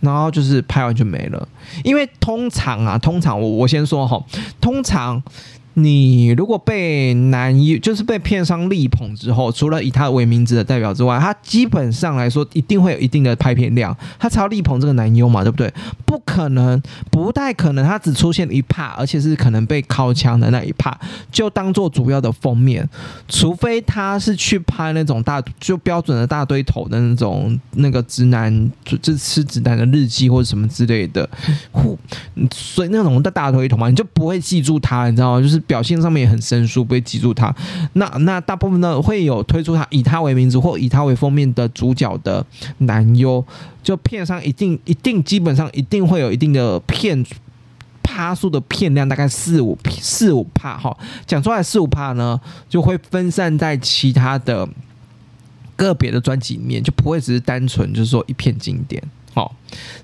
然后就是拍完就没了，因为通常啊，通常我我先说哈，通常。你如果被男优就是被片商力捧之后，除了以他为名字的代表之外，他基本上来说一定会有一定的拍片量，他才要力捧这个男优嘛，对不对？不可能，不太可能，他只出现一 part，而且是可能被靠枪的那一 part，就当做主要的封面，除非他是去拍那种大就标准的大堆头的那种那个直男就就吃直男的日记或者什么之类的，所以那种的大堆头嘛，你就不会记住他，你知道吗？就是。表现上面也很生疏，不会记住他。那那大部分呢会有推出他以他为名字或以他为封面的主角的男优，就片上一定一定基本上一定会有一定的片趴数的片量，大概四五四五帕哈。讲出来四五帕呢，就会分散在其他的个别的专辑里面，就不会只是单纯就是说一片经典。好，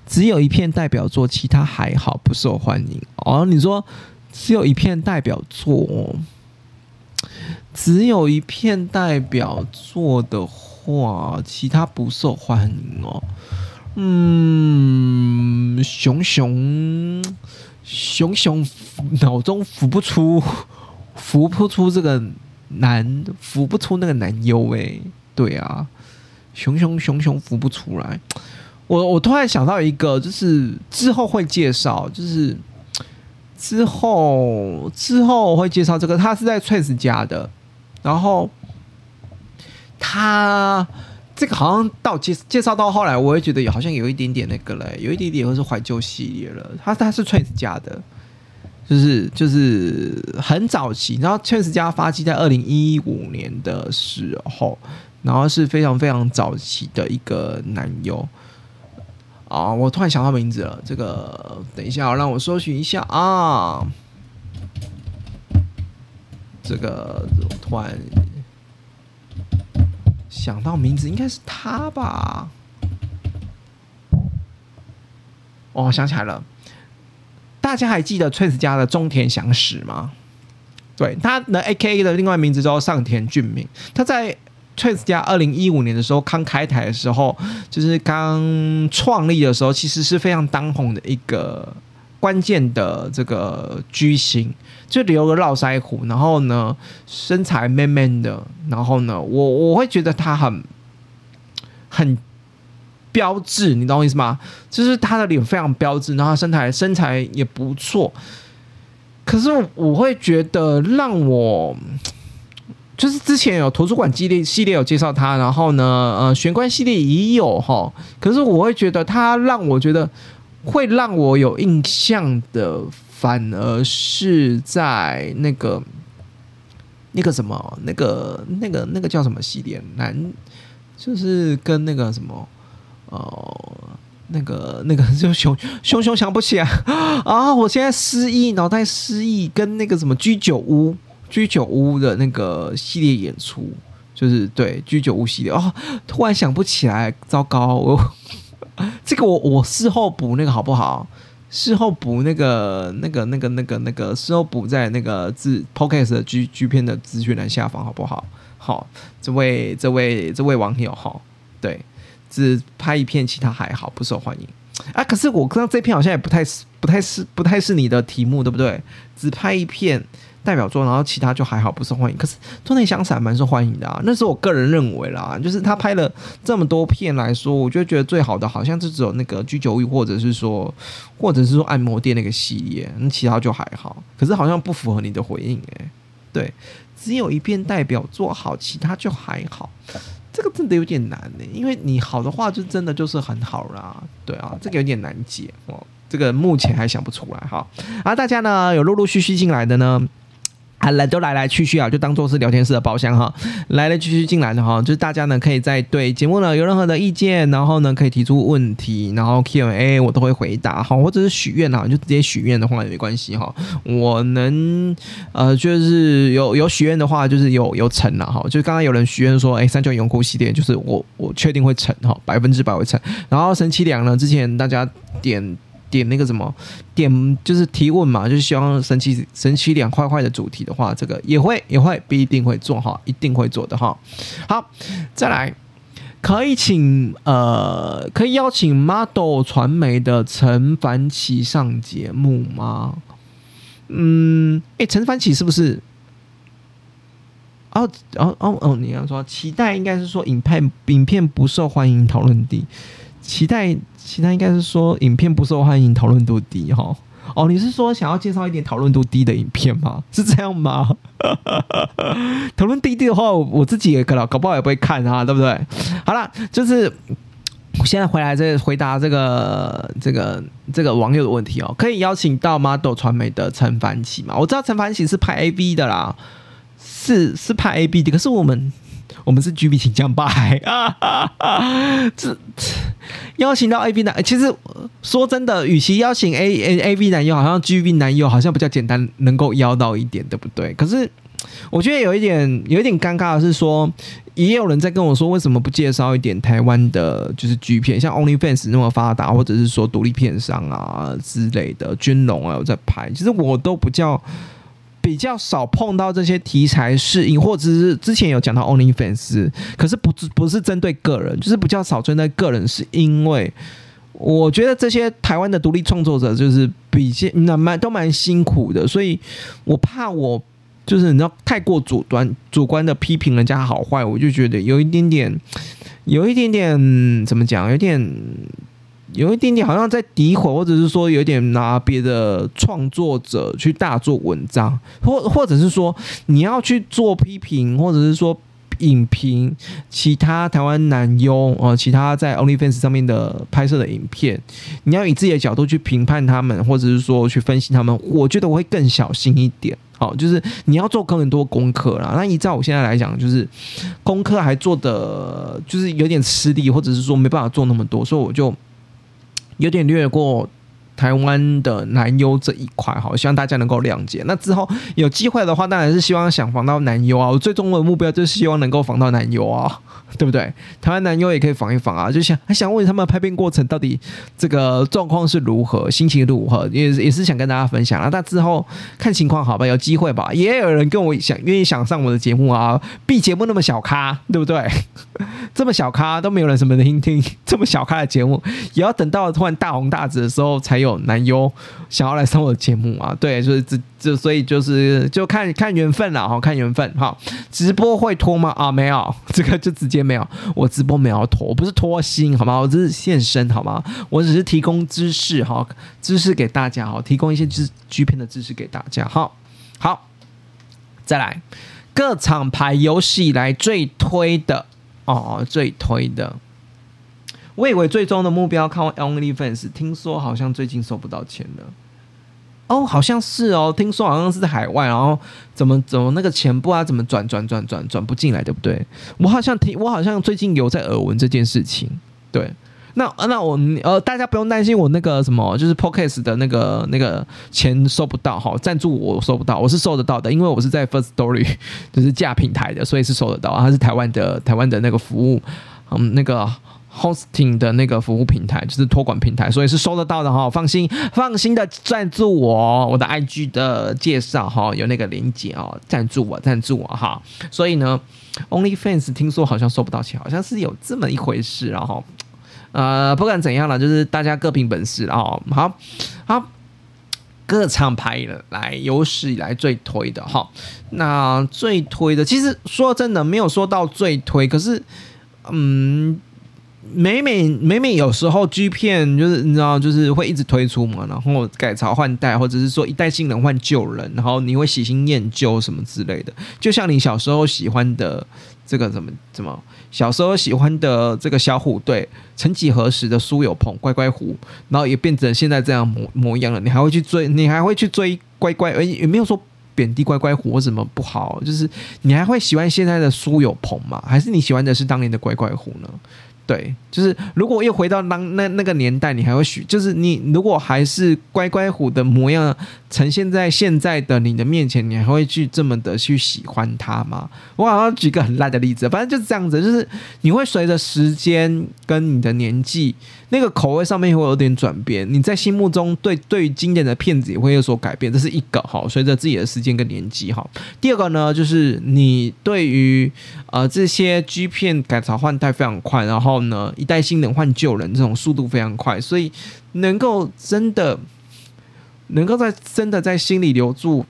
只有一片代表作，其他还好不受欢迎。哦，你说。只有一片代表作，只有一片代表作的话，其他不受欢迎哦。嗯，熊熊熊熊脑中浮不出，浮不出这个男，浮不出那个男优哎。对啊，熊熊熊熊浮不出来。我我突然想到一个，就是之后会介绍，就是。之后之后我会介绍这个，他是在 Trace 家的，然后他这个好像到介介绍到后来，我也觉得好像有一点点那个嘞，有一点点会是怀旧系列了。他他是 Trace 家的，就是就是很早期，然后 Trace 家发迹在二零一五年的时候，然后是非常非常早期的一个男优。啊！我突然想到名字了，这个等一下，让我搜寻一下啊。这个突然想到名字，应该是他吧？哦，想起来了，大家还记得崔子家的中田祥史吗？对，他的 A K A 的另外名字叫上田俊明，他在。Trace 家二零一五年的时候刚开台的时候，就是刚创立的时候，其实是非常当红的一个关键的这个巨星，就留个络腮胡，然后呢身材 man man 的，然后呢我我会觉得他很很标志，你懂我意思吗？就是他的脸非常标志，然后身材身材也不错，可是我会觉得让我。就是之前有图书馆系列系列有介绍他，然后呢，呃，玄关系列也有哈。可是我会觉得他让我觉得会让我有印象的，反而是在那个那个什么那个那个那个叫什么系列男，就是跟那个什么哦，那个那个就熊熊熊想不起来啊！我现在失忆，脑袋失忆，跟那个什么居酒屋。居酒屋的那个系列演出，就是对居酒屋系列哦，突然想不起来，糟糕！我 (laughs) 这个我我事后补那个好不好？事后补那个那个那个那个那个事后补在那个字 podcast 的 G G 片的资讯栏下方好不好？好，这位这位这位网友哈，对，只拍一片，其他还好，不受欢迎。啊，可是我看到这篇好像也不太是不太是不太是你的题目，对不对？只拍一片代表作，然后其他就还好，不受欢迎。可是《中内香散》蛮受欢迎的啊，那是我个人认为啦，就是他拍了这么多片来说，我就觉得最好的好像就只有那个居酒屋，或者是说，或者是说按摩店那个系列，那其他就还好。可是好像不符合你的回应诶，对，只有一片代表作好，其他就还好。这个真的有点难呢，因为你好的话就真的就是很好啦，对啊，这个有点难解哦，这个目前还想不出来哈。啊，大家呢有陆陆续续进来的呢。啊，来都来来去去啊，就当做是聊天室的包厢哈。来来去去进来的哈，就是大家呢可以在对节目呢有任何的意见，然后呢可以提出问题，然后 Q&A 我都会回答哈，或者是许愿哈，就直接许愿的话也没关系哈。我能呃就是有有许愿的话，就是有有成了哈。就刚刚有人许愿说，哎，三九永固系列就是我我确定会成哈，百分之百会成。然后神奇两呢，之前大家点。点那个什么，点就是提问嘛，就是希望神奇神奇两块块的主题的话，这个也会也会不一定会做哈，一定会做的哈。好，再来，可以请呃，可以邀请 Model 传媒的陈凡奇上节目吗？嗯，哎，陈凡奇是不是？哦哦哦哦，你要说期待应该是说影片影片不受欢迎讨论地。期待，其他应该是说影片不受欢迎，讨论度低哈。哦，你是说想要介绍一点讨论度低的影片吗？(laughs) 是这样吗？(laughs) 讨论低低的话，我自己也可能搞不好也不会看啊，对不对？好了，就是我现在回来这回答这个这个这个网友的问题哦，可以邀请到 Model 传媒的陈凡奇吗？我知道陈凡奇是拍 A B 的啦，是是拍 A B 的，可是我们。我们是 G B 请将吧，这邀请到 A B 男，其实说真的，与其邀请 A A A B 男友，好像 G B 男友好像比较简单，能够邀到一点，对不对？可是我觉得有一点有一点尴尬的是说，也有人在跟我说，为什么不介绍一点台湾的，就是 G 片，像 OnlyFans 那么发达，或者是说独立片商啊之类的，军龙啊有在拍，其实我都不叫。比较少碰到这些题材适应，或者是之前有讲到 Only Fans，可是不不是针对个人，就是比较少针对个人，是因为我觉得这些台湾的独立创作者就是比较那蛮都蛮辛苦的，所以我怕我就是你知道太过主观主观的批评人家好坏，我就觉得有一点点有一点点怎么讲，有点。有一点点好像在诋毁，或者是说有点拿别的创作者去大做文章，或或者是说你要去做批评，或者是说影评其他台湾男优呃，其他在 OnlyFans 上面的拍摄的影片，你要以自己的角度去评判他们，或者是说去分析他们，我觉得我会更小心一点。好，就是你要做更多功课啦。那依照我现在来讲，就是功课还做的就是有点吃力，或者是说没办法做那么多，所以我就。有点略过台湾的男优这一块，哈，希望大家能够谅解。那之后有机会的话，当然是希望想防到男优啊。我最终的目标就是希望能够防到男优啊。(laughs) 对不对？台湾男优也可以访一访啊，就想还想问他们拍片过程到底这个状况是如何，心情如何，也也是想跟大家分享啊。那之后看情况好吧，有机会吧。也有人跟我想愿意想上我的节目啊，B 节目那么小咖，对不对？(laughs) 这么小咖都没有人什么能听，(laughs) 这么小咖的节目，也要等到突然大红大紫的时候才有男优想要来上我的节目啊。对，就是这。就所以就是就看看缘分了哈，看缘分哈。直播会拖吗？啊，没有，(laughs) 这个就直接没有。我直播没有拖，我不是拖心好吗？我只是现身好吗？我只是提供知识哈，知识给大家哈，提供一些知剧片的知识给大家哈。好，再来各厂牌有史以来最推的哦哦，最推的。我以为最终的目标靠 OnlyFans，听说好像最近收不到钱了。哦，好像是哦，听说好像是在海外，然后怎么怎么那个钱不啊怎么转转转转转不进来，对不对？我好像听，我好像最近有在耳闻这件事情。对，那那我呃，大家不用担心，我那个什么，就是 Podcast 的那个那个钱收不到哈，赞助我收不到，我是收得到的，因为我是在 First Story (laughs) 就是架平台的，所以是收得到，它是台湾的台湾的那个服务，嗯，那个。hosting 的那个服务平台就是托管平台，所以是收得到的哈，放心放心的赞助我，我的 IG 的介绍哈有那个链接哦，赞助我赞助我哈，所以呢，OnlyFans 听说好像收不到钱，好像是有这么一回事，然后呃，不管怎样了，就是大家各凭本事哦。好好，各厂牌了，来有史以来最推的哈。那最推的，其实说真的，没有说到最推，可是嗯。每每每每有时候 G 片就是你知道就是会一直推出嘛，然后改朝换代，或者是说一代新人换旧人，然后你会喜新厌旧什么之类的。就像你小时候喜欢的这个怎么怎么，小时候喜欢的这个小虎队，曾几何时的苏有朋乖乖虎，然后也变成现在这样模模样了。你还会去追，你还会去追乖乖，而也没有说贬低乖乖虎或什么不好，就是你还会喜欢现在的苏有朋吗？还是你喜欢的是当年的乖乖虎呢？对，就是如果又回到当那那个年代，你还会许，就是你如果还是乖乖虎的模样呈现在现在的你的面前，你还会去这么的去喜欢他吗？我好像举个很烂的例子，反正就是这样子，就是你会随着时间跟你的年纪。那个口味上面会有点转变，你在心目中对对于经典的片子也会有所改变，这是一个哈。随着自己的时间跟年纪哈。第二个呢，就是你对于呃这些 G 片改朝换代非常快，然后呢带新人换旧人这种速度非常快，所以能够真的能够在真的在心里留住，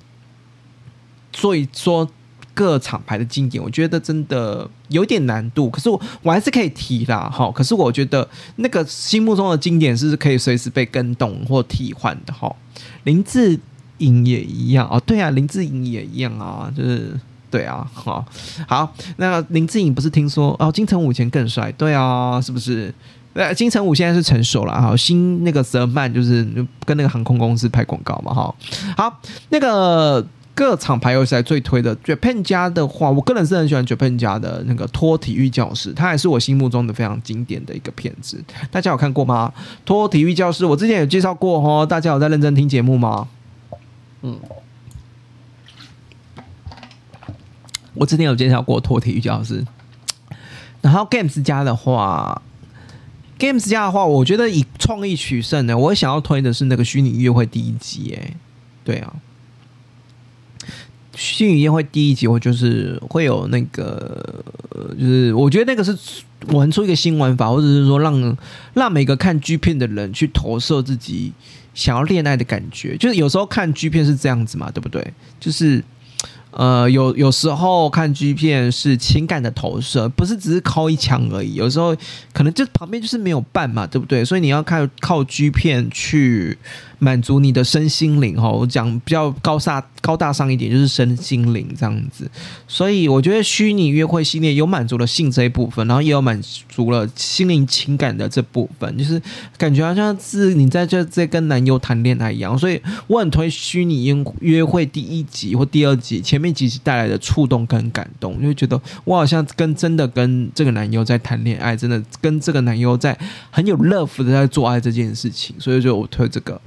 所以说。各厂牌的经典，我觉得真的有点难度，可是我我还是可以提啦，哈。可是我觉得那个心目中的经典是可以随时被跟动或替换的，哈。林志颖也一样哦，对啊，林志颖也一样啊，就是对啊，好，好，那林志颖不是听说哦，金城武以前更帅，对啊，是不是？那金城武现在是成熟了，哈，新那个泽曼就是跟那个航空公司拍广告嘛，哈，好，那个。各厂牌游戏最推的 Japan 家的话，我个人是很喜欢 Japan 家的那个托体育教室，它也是我心目中的非常经典的一个片子。大家有看过吗？托体育教室，我之前有介绍过哦。大家有在认真听节目吗？嗯，我之前有介绍过托体育教室。然后 Games 家的话，Games 家的话，我觉得以创意取胜的，我想要推的是那个虚拟约会第一集。哎，对啊。虚拟约会第一集，我就是会有那个，就是我觉得那个是玩出一个新玩法，或者是说让让每个看 G 片的人去投射自己想要恋爱的感觉。就是有时候看 G 片是这样子嘛，对不对？就是呃，有有时候看 G 片是情感的投射，不是只是靠一枪而已。有时候可能就旁边就是没有伴嘛，对不对？所以你要看靠 G 片去。满足你的身心灵哈，我讲比较高大高大上一点，就是身心灵这样子。所以我觉得虚拟约会系列有满足了性这一部分，然后也有满足了心灵情感的这部分，就是感觉好像是你在这在跟男友谈恋爱一样。所以我很推虚拟约约会第一集或第二集前面几集带来的触动跟感动，就会觉得我好像跟真的跟这个男友在谈恋爱，真的跟这个男友在很有 love 的在做爱这件事情。所以就我推这个。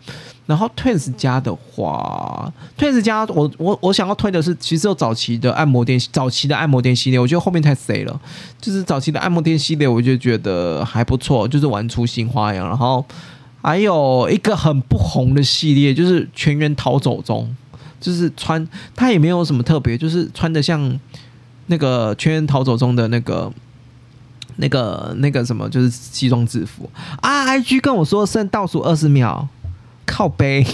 然后 Twins 家的话，Twins 家我我我想要推的是，其实有早期的按摩店，早期的按摩店系列，我觉得后面太 C 了。就是早期的按摩店系列，我就觉得还不错，就是玩出新花样。然后还有一个很不红的系列，就是全员逃走中，就是穿它也没有什么特别，就是穿的像那个全员逃走中的那个那个那个什么，就是西装制服啊。IG 跟我说剩倒数二十秒。靠背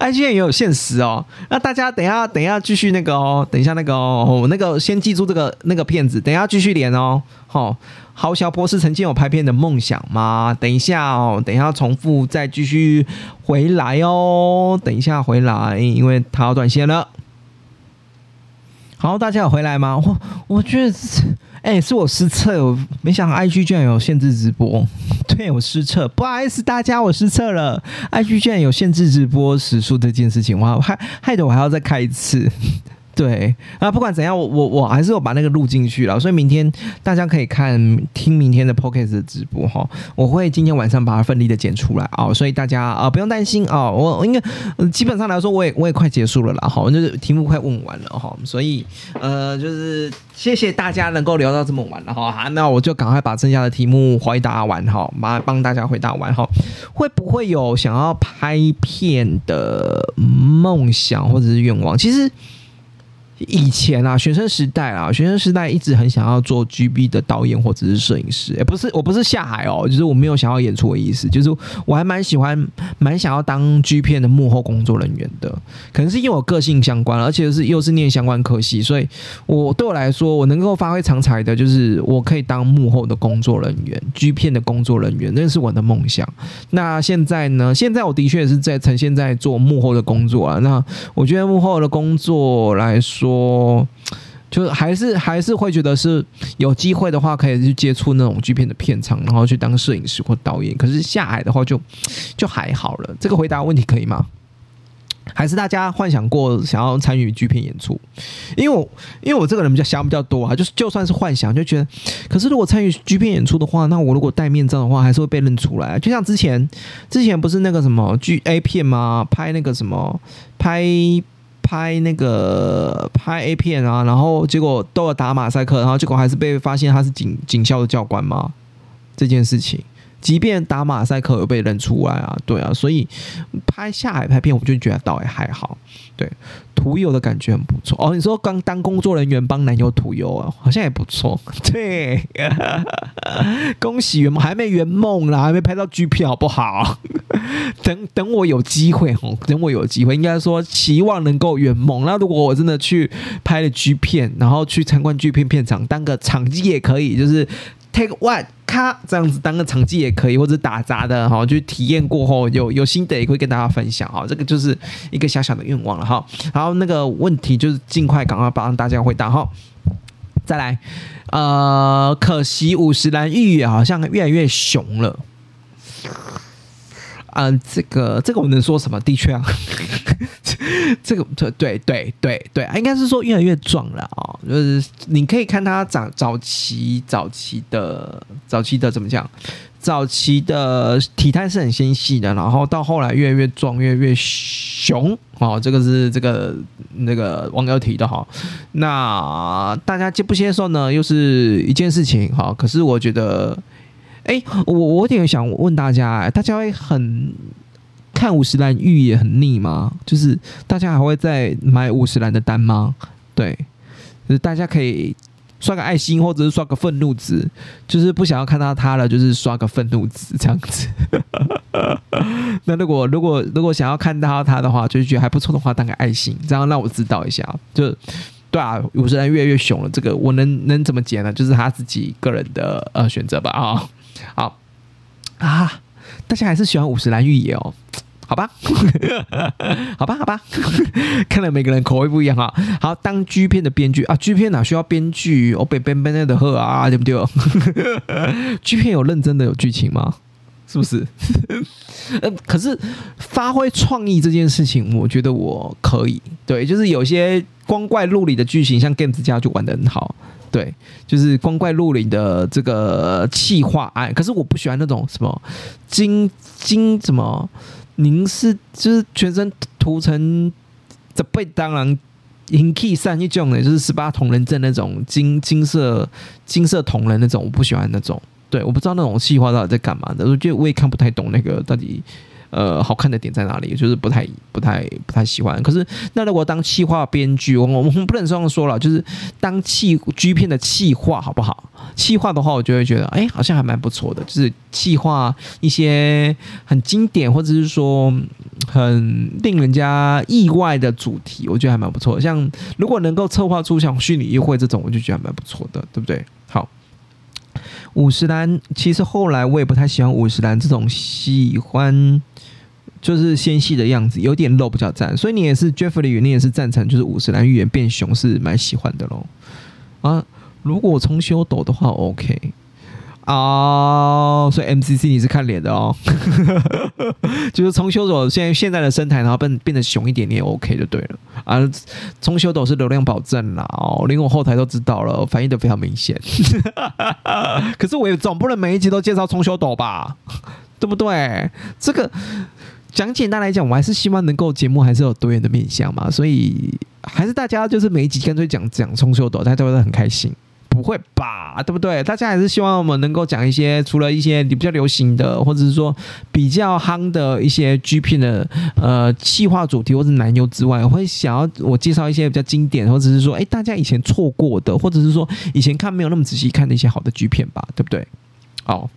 ，I G N 也有现实哦。那大家等一下，等一下继续那个哦，等一下那个哦，那个先记住这个那个片子，等一下继续连哦。好，豪小博士曾经有拍片的梦想吗？等一下哦，等一下重复再继续回来哦。等一下回来，因为他要断线了。好，大家有回来吗？我我觉得。哎，是我失策，我没想到 IG 居然有限制直播，(laughs) 对我失策，不好意思大家，我失策了，IG 居然有限制直播时数这件事情，我害害得我还要再开一次。对啊，不管怎样，我我我还是有把那个录进去了，所以明天大家可以看听明天的 podcast 直播哈。我会今天晚上把它奋力的剪出来啊，所以大家啊不用担心啊，我我应该基本上来说我也我也快结束了啦，哈，就是题目快问完了哈，所以呃就是谢谢大家能够聊到这么晚了哈，那我就赶快把剩下的题目回答完哈，帮帮大家回答完哈。会不会有想要拍片的梦想或者是愿望？其实。以前啊，学生时代啊，学生时代一直很想要做 GB 的导演或者是摄影师。哎，不是，我不是下海哦，就是我没有想要演出的意思，就是我还蛮喜欢，蛮想要当 G 片的幕后工作人员的。可能是因为我个性相关，而且是又是念相关科系，所以我对我来说，我能够发挥长才的，就是我可以当幕后的工作人员，G 片的工作人员，那是我的梦想。那现在呢？现在我的确是在呈现在做幕后的工作啊。那我觉得幕后的工作来说，我就还是还是会觉得是有机会的话，可以去接触那种剧片的片场，然后去当摄影师或导演。可是下海的话，就就还好了。这个回答问题可以吗？还是大家幻想过想要参与剧片演出？因为我因为我这个人比较想比较多啊，就是就算是幻想，就觉得，可是如果参与剧片演出的话，那我如果戴面罩的话，还是会被认出来。就像之前之前不是那个什么剧 A 片吗？拍那个什么拍拍那个拍 A 片啊，然后结果都要打马赛克，然后结果还是被发现他是警警校的教官吗？这件事情。即便打马赛克有被认出来啊，对啊，所以拍下海拍片，我就觉得倒也还好。对，涂油的感觉很不错哦。你说刚当工作人员帮男友涂油啊，好像也不错。对，恭喜圆梦，还没圆梦啦，还没拍到 G 片，好不好？等等，我有机会哦，等我有机会，应该说期望能够圆梦。那如果我真的去拍了 G 片，然后去参观 G 片片场，当个场记也可以，就是。Take one，咔，这样子当个场记也可以，或者打杂的哈，就体验过后有有心得也会跟大家分享哈。这个就是一个小小的愿望了哈。然后那个问题就是尽快赶快帮大家回答哈。再来，呃，可惜五十岚玉也好像越来越熊了。嗯，这个这个我能说什么？的确啊，(laughs) (laughs) 这个对对对对对，应该是说越来越壮了啊。就是你可以看他早早期早期的早期的怎么讲？早期的体态是很纤细的，然后到后来越来越壮，越来越雄。哦，这个是这个那个网友提的哈。那大家接不接受呢？又是一件事情哈。可是我觉得。哎，我我有点想问大家，大家会很看五十岚玉也很腻吗？就是大家还会再买五十岚的单吗？对，就是大家可以刷个爱心，或者是刷个愤怒值，就是不想要看到他了，就是刷个愤怒值这样子。(laughs) 那如果如果如果想要看到他的话，就是觉得还不错的话，当个爱心，这样让我知道一下。就对啊，五十岚越来越凶了，这个我能能怎么解呢？就是他自己个人的呃选择吧啊。好啊，大家还是喜欢五十岚玉野哦，(laughs) 好吧，好吧，好吧，看来每个人口味不一样哈。好，当 G 片的编剧啊，G 片哪需要编剧？我被编编的喝啊，对不对？(laughs) G 片有认真的有剧情吗？是不是？(laughs) 呃，可是发挥创意这件事情，我觉得我可以。对，就是有些光怪陆离的剧情，像 Games 家就玩的很好。对，就是光怪陆离的这个气化案，可是我不喜欢那种什么金金什么您是，就是全身涂成这被当然银 key 上一种的，就是十八铜人阵那种金金色金色铜人那种，我不喜欢那种。对，我不知道那种细化到底在干嘛的，我觉得我也看不太懂那个到底。呃，好看的点在哪里？就是不太、不太、不太喜欢。可是，那如果当气化编剧，我我们不能这样说了。就是当气 G 片的气化，好不好？气化的话，我就会觉得，哎，好像还蛮不错的。就是气化一些很经典，或者是说很令人家意外的主题，我觉得还蛮不错。像如果能够策划出像虚拟约会这种，我就觉得还蛮不错的，对不对？好。五十岚，其实后来我也不太喜欢五十岚这种喜欢就是纤细的样子，有点露比较赞。所以你也是 Jeffrey，你也是赞成就是五十岚预言变熊是蛮喜欢的咯。啊，如果重修斗的话，OK。哦，所以 MCC 你是看脸的哦，(laughs) 就是冲修斗现在现在的身材，然后变变得熊一点，你也 OK 就对了啊。冲修斗是流量保证啦，哦，连我后台都知道了，反应的非常明显。(laughs) 可是我也总不能每一集都介绍冲修斗吧，对不对？这个讲简单来讲，我还是希望能够节目还是有多元的面向嘛，所以还是大家就是每一集干脆讲讲冲修斗，大家都会很开心。不会吧？对不对？大家还是希望我们能够讲一些除了一些比较流行的，或者是说比较夯的一些 G 片的呃气化主题或者男优之外，会想要我介绍一些比较经典，或者是说哎大家以前错过的，或者是说以前看没有那么仔细看的一些好的 G 片吧，对不对？好，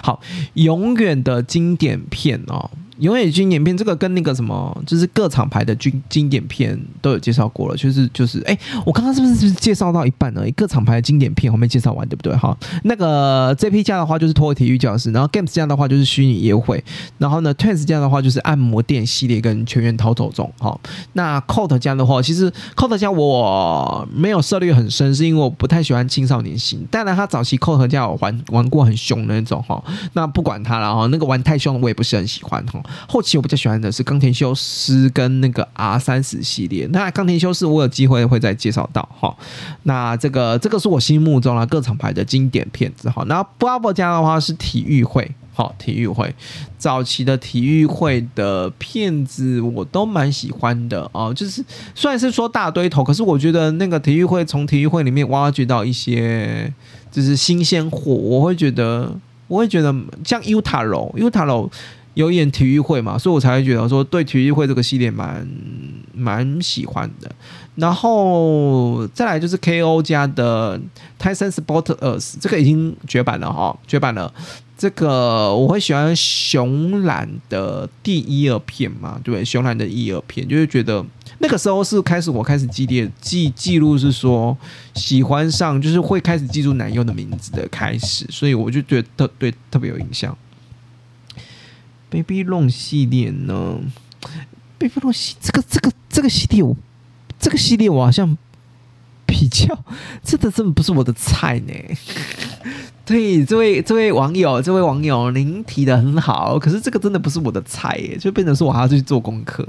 好，永远的经典片哦。永远经典片，这个跟那个什么，就是各厂牌的经经典片都有介绍过了，就是就是，哎，我刚刚是不是是介绍到一半呢？各厂牌的经典片我没介绍完，对不对？哈，那个 JP 家的话就是脱口体育教室，然后 Games 家的话就是虚拟约会，然后呢 Twins 家的话就是按摩店系列跟全员逃走中，哈。那 Coat 家的话，其实 Coat 家我没有涉猎很深，是因为我不太喜欢青少年型。当然，他早期 Coat 家我玩玩过很凶的那种，哈。那不管他了，哈，那个玩太凶我也不是很喜欢，哈。后期我比较喜欢的是冈田修斯跟那个 R 三十系列。那冈田修斯我有机会会再介绍到哈。那这个这个是我心目中啊各厂牌的经典片子哈。那 Bravo 家的话是体育会，好体育会早期的体育会的片子我都蛮喜欢的哦。就是虽然是说大堆头，可是我觉得那个体育会从体育会里面挖掘到一些就是新鲜货，我会觉得我会觉得像 Utaro Utaro。有演体育会嘛，所以我才会觉得说对体育会这个系列蛮蛮喜欢的。然后再来就是 K.O 家的 Tyson Sports，这个已经绝版了哈，绝版了。这个我会喜欢熊懒的第一二片嘛，对，熊懒的一二片，就是觉得那个时候是开始我开始记列记记录是说喜欢上，就是会开始记住男优的名字的开始，所以我就觉得特对特别有印象。Baby Long 系列呢？Baby Long 系这个这个这个系列，我这个系列我好像比较，真的真的不是我的菜呢。(laughs) 对，这位这位网友，这位网友，您提的很好，可是这个真的不是我的菜耶，就变成说我还要去做功课。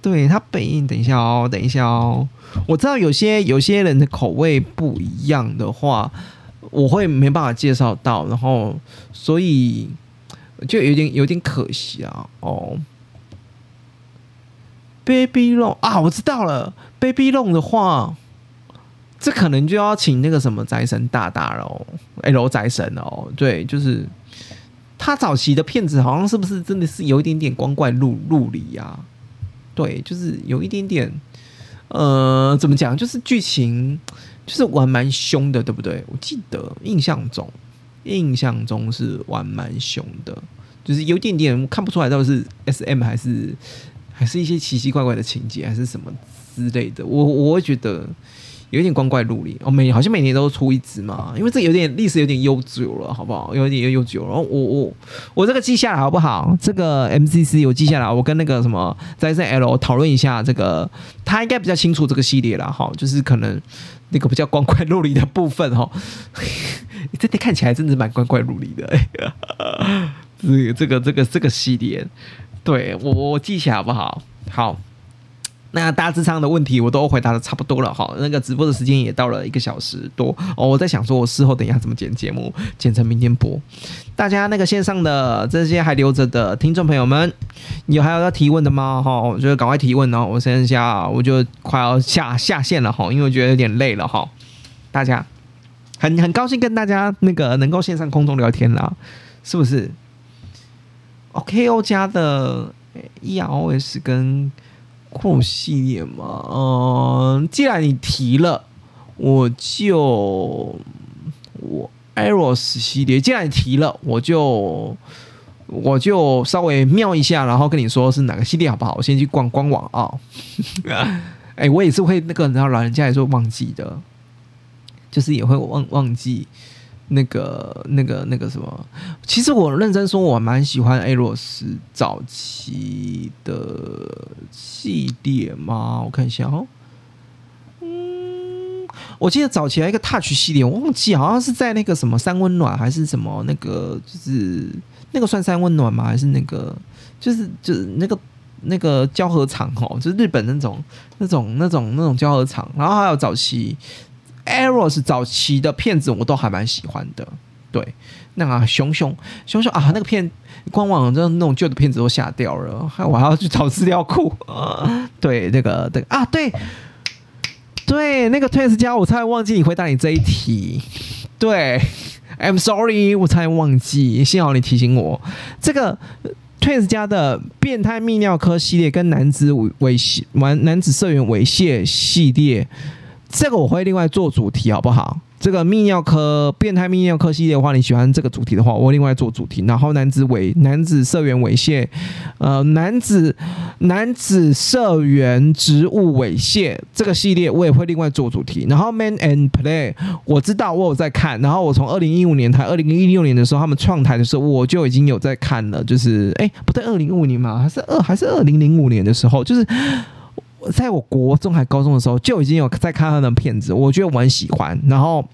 对他本印，等一下哦，等一下哦，我知道有些有些人的口味不一样的话，我会没办法介绍到，然后所以。就有点有点可惜啊！哦，Baby Long 啊，我知道了。Baby Long 的话，这可能就要请那个什么宅神大大喽，L 宅神哦。对，就是他早期的片子，好像是不是真的是有一点点光怪陆陆离呀？对，就是有一点点，呃，怎么讲？就是剧情就是玩蛮凶的，对不对？我记得印象中。印象中是玩蛮凶的，就是有点点看不出来到底是 S M 还是还是一些奇奇怪怪的情节还是什么之类的。我我会觉得有点光怪陆离哦，每好像每年都出一只嘛，因为这有点历史有点悠久了，好不好？有点悠久。然后我我我这个记下来好不好？这个 M C C 我记下来，我跟那个什么在在 L 讨论一下这个，他应该比较清楚这个系列了哈，就是可能那个比较光怪陆离的部分哈。这点看起来真的蛮怪怪陆离的，这这个这个这个系列，对我我记起来好不好？好，那大致上的问题我都回答的差不多了哈。那个直播的时间也到了一个小时多哦。我在想说，我事后等一下怎么剪节目，剪成明天播。大家那个线上的这些还留着的听众朋友们，有还有要提问的吗？哈，我觉得赶快提问哦。我剩下我就快要下下线了哈，因为我觉得有点累了哈。大家。很很高兴跟大家那个能够线上空中聊天啦，是不是？OKO 家的 EROS 跟酷系列嘛，嗯，既然你提了，我就我 EROS 系列，既然你提了，我就我就稍微瞄一下，然后跟你说是哪个系列好不好？我先去逛官网啊。(laughs) 哎，我也是会那个，然后老人家也是忘记的。就是也会忘忘记那个那个那个什么，其实我认真说，我蛮喜欢 A 洛斯早期的系列嘛。我看一下哦，嗯，我记得早期一个 Touch 系列，我忘记好像是在那个什么三温暖还是什么那个，就是那个算三温暖吗？还是那个就是就是那个那个胶合厂哦，就是日本那种那种那种那种胶合厂，然后还有早期。Eros 早期的片子我都还蛮喜欢的，对，那个熊熊熊熊啊，那个片官网的那种旧的片子都下掉了，还我还要去找资料库。(laughs) 对，那个对啊，对对，那个 Twins 家，我差点忘记你回答你这一题。对，I'm sorry，我差点忘记，幸好你提醒我。这个 Twins 家的变态泌尿科系列跟男子猥亵玩男子社员猥亵系列，这个我会另外做主题，好不好？这个泌尿科变态泌尿科系列的话，你喜欢这个主题的话，我另外做主题。然后男子猥男子社员猥亵，呃，男子男子社员植物猥亵这个系列，我也会另外做主题。然后 Man and Play，我知道我有在看。然后我从二零一五年台二零一六年的时候，他们创台的时候，我就已经有在看了。就是哎，不对，二零一五年嘛，还是二还是二零零五年的时候，就是。在我国中还高中的时候就已经有在看他的片子，我觉得我很喜欢。然后，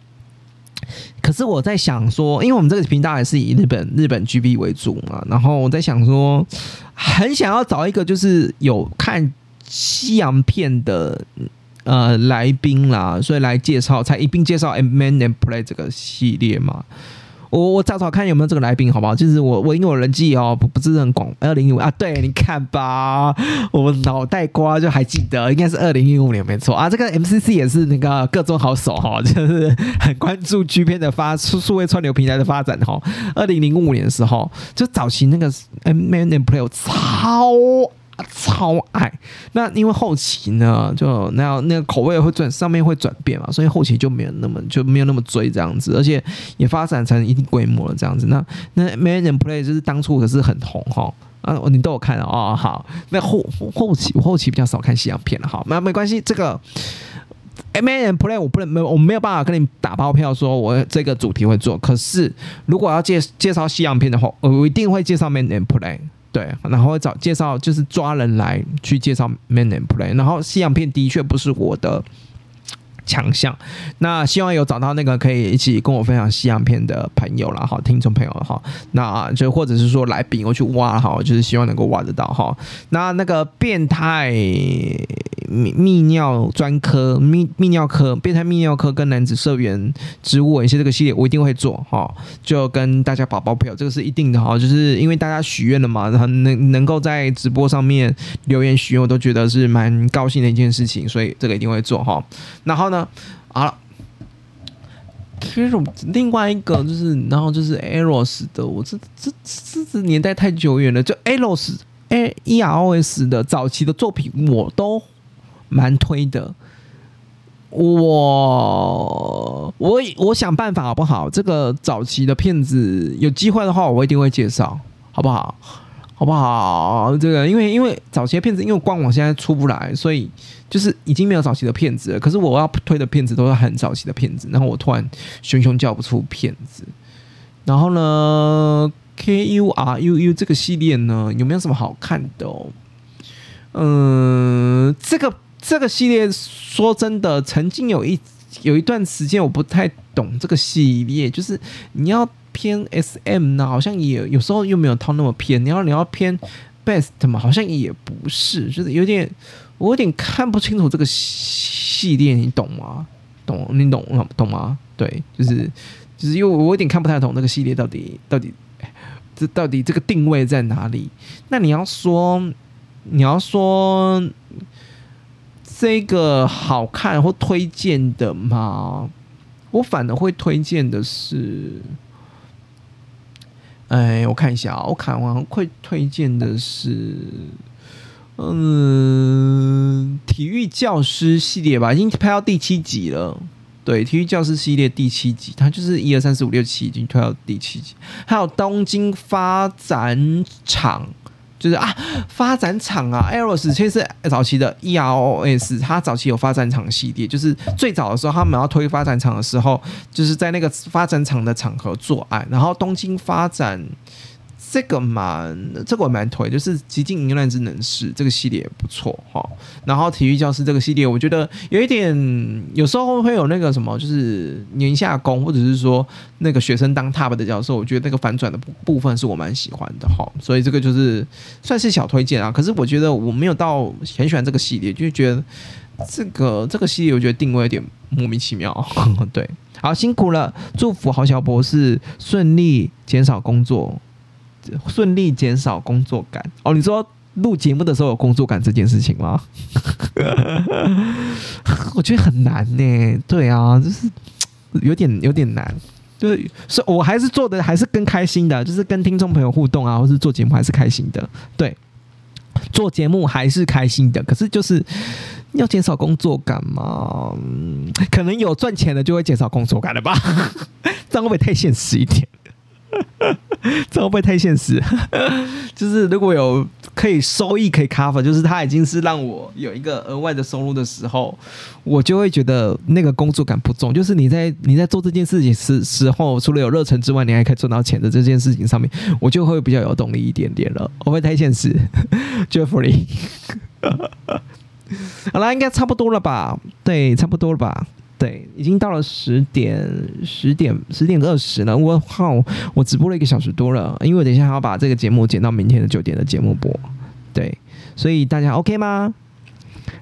可是我在想说，因为我们这个频道还是以日本日本 G B 为主嘛，然后我在想说，很想要找一个就是有看西洋片的呃来宾啦，所以来介绍，才一并介绍《Man and Play》这个系列嘛。我我找找看有没有这个来宾，好不好？就是我我因为我人际哦不不是很广，二零一五啊，对，你看吧，我脑袋瓜就还记得，应该是二零一五年没错啊。这个 MCC 也是那个各种好手哈，(laughs) 就是很关注 G 片的发数数位串流平台的发展哈。二零零五年的时候，就早期那个 Man and Play 超。超爱那，因为后期呢，就那样那个口味会转，上面会转变嘛，所以后期就没有那么就没有那么追这样子，而且也发展成一定规模了这样子。那那 Man and Play 就是当初可是很红哈啊，你都有看哦。好，那后后期我后期比较少看西洋片了好，那没关系，这个 Man and Play 我不能没我没有办法跟你打包票说我这个主题会做，可是如果要介介绍西洋片的话，我一定会介绍 Man and Play。对，然后找介绍就是抓人来去介绍 Man and Play，然后西洋片的确不是我的。强项，那希望有找到那个可以一起跟我分享西洋片的朋友啦哈，听众朋友哈，那就或者是说来宾我去挖哈，就是希望能够挖得到哈。那那个变态泌泌尿专科泌泌尿科变态泌尿科跟男子社员植物一些这个系列我一定会做哈，就跟大家保包票，这个是一定的哈，就是因为大家许愿了嘛，然后能能够在直播上面留言许愿，我都觉得是蛮高兴的一件事情，所以这个一定会做哈。然后呢？好了，其实另外一个就是，然后就是 Eros 的，我这这这这年代太久远了，就 Eros A E R O S 的早期的作品我都蛮推的。我我我想办法好不好？这个早期的片子有机会的话，我一定会介绍，好不好？好不好？这个因为因为早期的片子，因为官网现在出不来，所以就是已经没有早期的片子了。可是我要推的片子都是很早期的片子，然后我突然熊熊叫不出片子。然后呢，K U R U U 这个系列呢，有没有什么好看的？哦？嗯，这个这个系列说真的，曾经有一有一段时间我不太懂这个系列，就是你要。偏 S M 呢，好像也有时候又没有套那么偏。你要你要偏 Best 嘛，好像也不是，就是有点我有点看不清楚这个系列，你懂吗？懂你懂懂吗？对，就是就是因为我有点看不太懂这个系列到底到底这到底这个定位在哪里？那你要说你要说这个好看或推荐的吗？我反而会推荐的是。哎，我看一下，我看完会推荐的是，嗯，体育教师系列吧，已经拍到第七集了。对，体育教师系列第七集，它就是一二三四五六七，已经推到第七集。还有东京发展场。就是啊，发展厂啊，Eros 其实是早期的 EROS，它早期有发展厂系列，就是最早的时候他们要推发展厂的时候，就是在那个发展厂的场合作案，然后东京发展。这个蛮，这个我蛮推，就是《极尽淫乱之能事》这个系列也不错哈。然后《体育教师》这个系列，我觉得有一点，有时候会有那个什么，就是年下攻，或者是说那个学生当 top 的教授，我觉得那个反转的部分是我蛮喜欢的哈。所以这个就是算是小推荐啊。可是我觉得我没有到很喜欢这个系列，就觉得这个这个系列我觉得定位有点莫名其妙。(laughs) 对，好辛苦了，祝福郝小博士顺利减少工作。顺利减少工作感哦，你说录节目的时候有工作感这件事情吗？(laughs) 我觉得很难呢。对啊，就是有点有点难。就是是我还是做的还是更开心的，就是跟听众朋友互动啊，或是做节目还是开心的。对，做节目还是开心的，可是就是要减少工作感嘛？可能有赚钱的就会减少工作感了吧？(laughs) 这样会不会太现实一点？这会不会太现实？(laughs) 就是如果有可以收益可以 cover，就是它已经是让我有一个额外的收入的时候，我就会觉得那个工作感不重。就是你在你在做这件事情时时候，除了有热忱之外，你还可以赚到钱的这件事情上面，我就会比较有动力一点点了。会不会太现实？(laughs) Jeffrey，(laughs) 好了，应该差不多了吧？对，差不多了吧？对，已经到了十点，十点，十点二十了。我靠，我直播了一个小时多了，因为我等一下还要把这个节目剪到明天的九点的节目播。对，所以大家 OK 吗？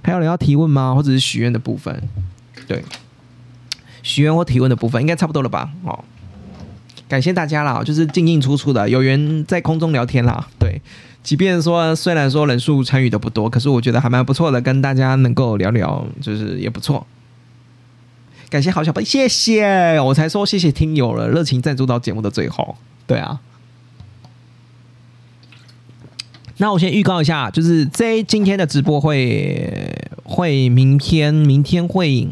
还有人要提问吗？或者是许愿的部分？对，许愿或提问的部分应该差不多了吧？哦，感谢大家啦，就是进进出出的，有缘在空中聊天啦。对，即便说虽然说人数参与的不多，可是我觉得还蛮不错的，跟大家能够聊聊，就是也不错。感谢好小白，谢谢，我才说谢谢听友了，热情赞助到节目的最后，对啊。那我先预告一下，就是这今天的直播会会明天明天会。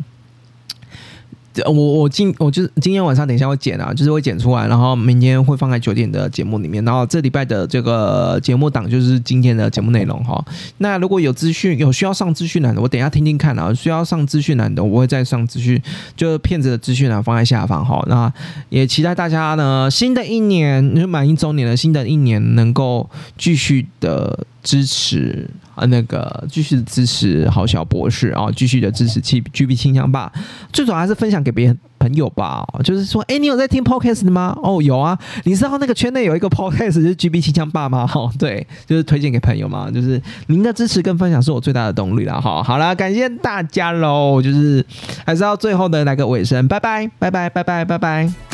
我我今我就是今天晚上等一下会剪啊，就是会剪出来，然后明天会放在九点的节目里面。然后这礼拜的这个节目档就是今天的节目内容哈。那如果有资讯有需要上资讯栏的，我等一下听听看啊。需要上资讯栏的，我会再上资讯，就是骗子的资讯栏放在下方哈。那也期待大家呢，新的一年就满一周年了，新的一年能够继续的支持。啊，那个继续支持好小博士啊，继续的支持 G G B 清香吧。最主要还是分享给别人朋友吧。就是说，哎，你有在听 Podcast 吗？哦，有啊。你知道那个圈内有一个 Podcast 是 G B 清香爸吗？哈，(laughs) 对，就是推荐给朋友嘛。就是您的支持跟分享是我最大的动力了。哈，好了，感谢大家喽。就是还是要最后的来个尾声，拜拜，拜拜，拜拜，拜拜。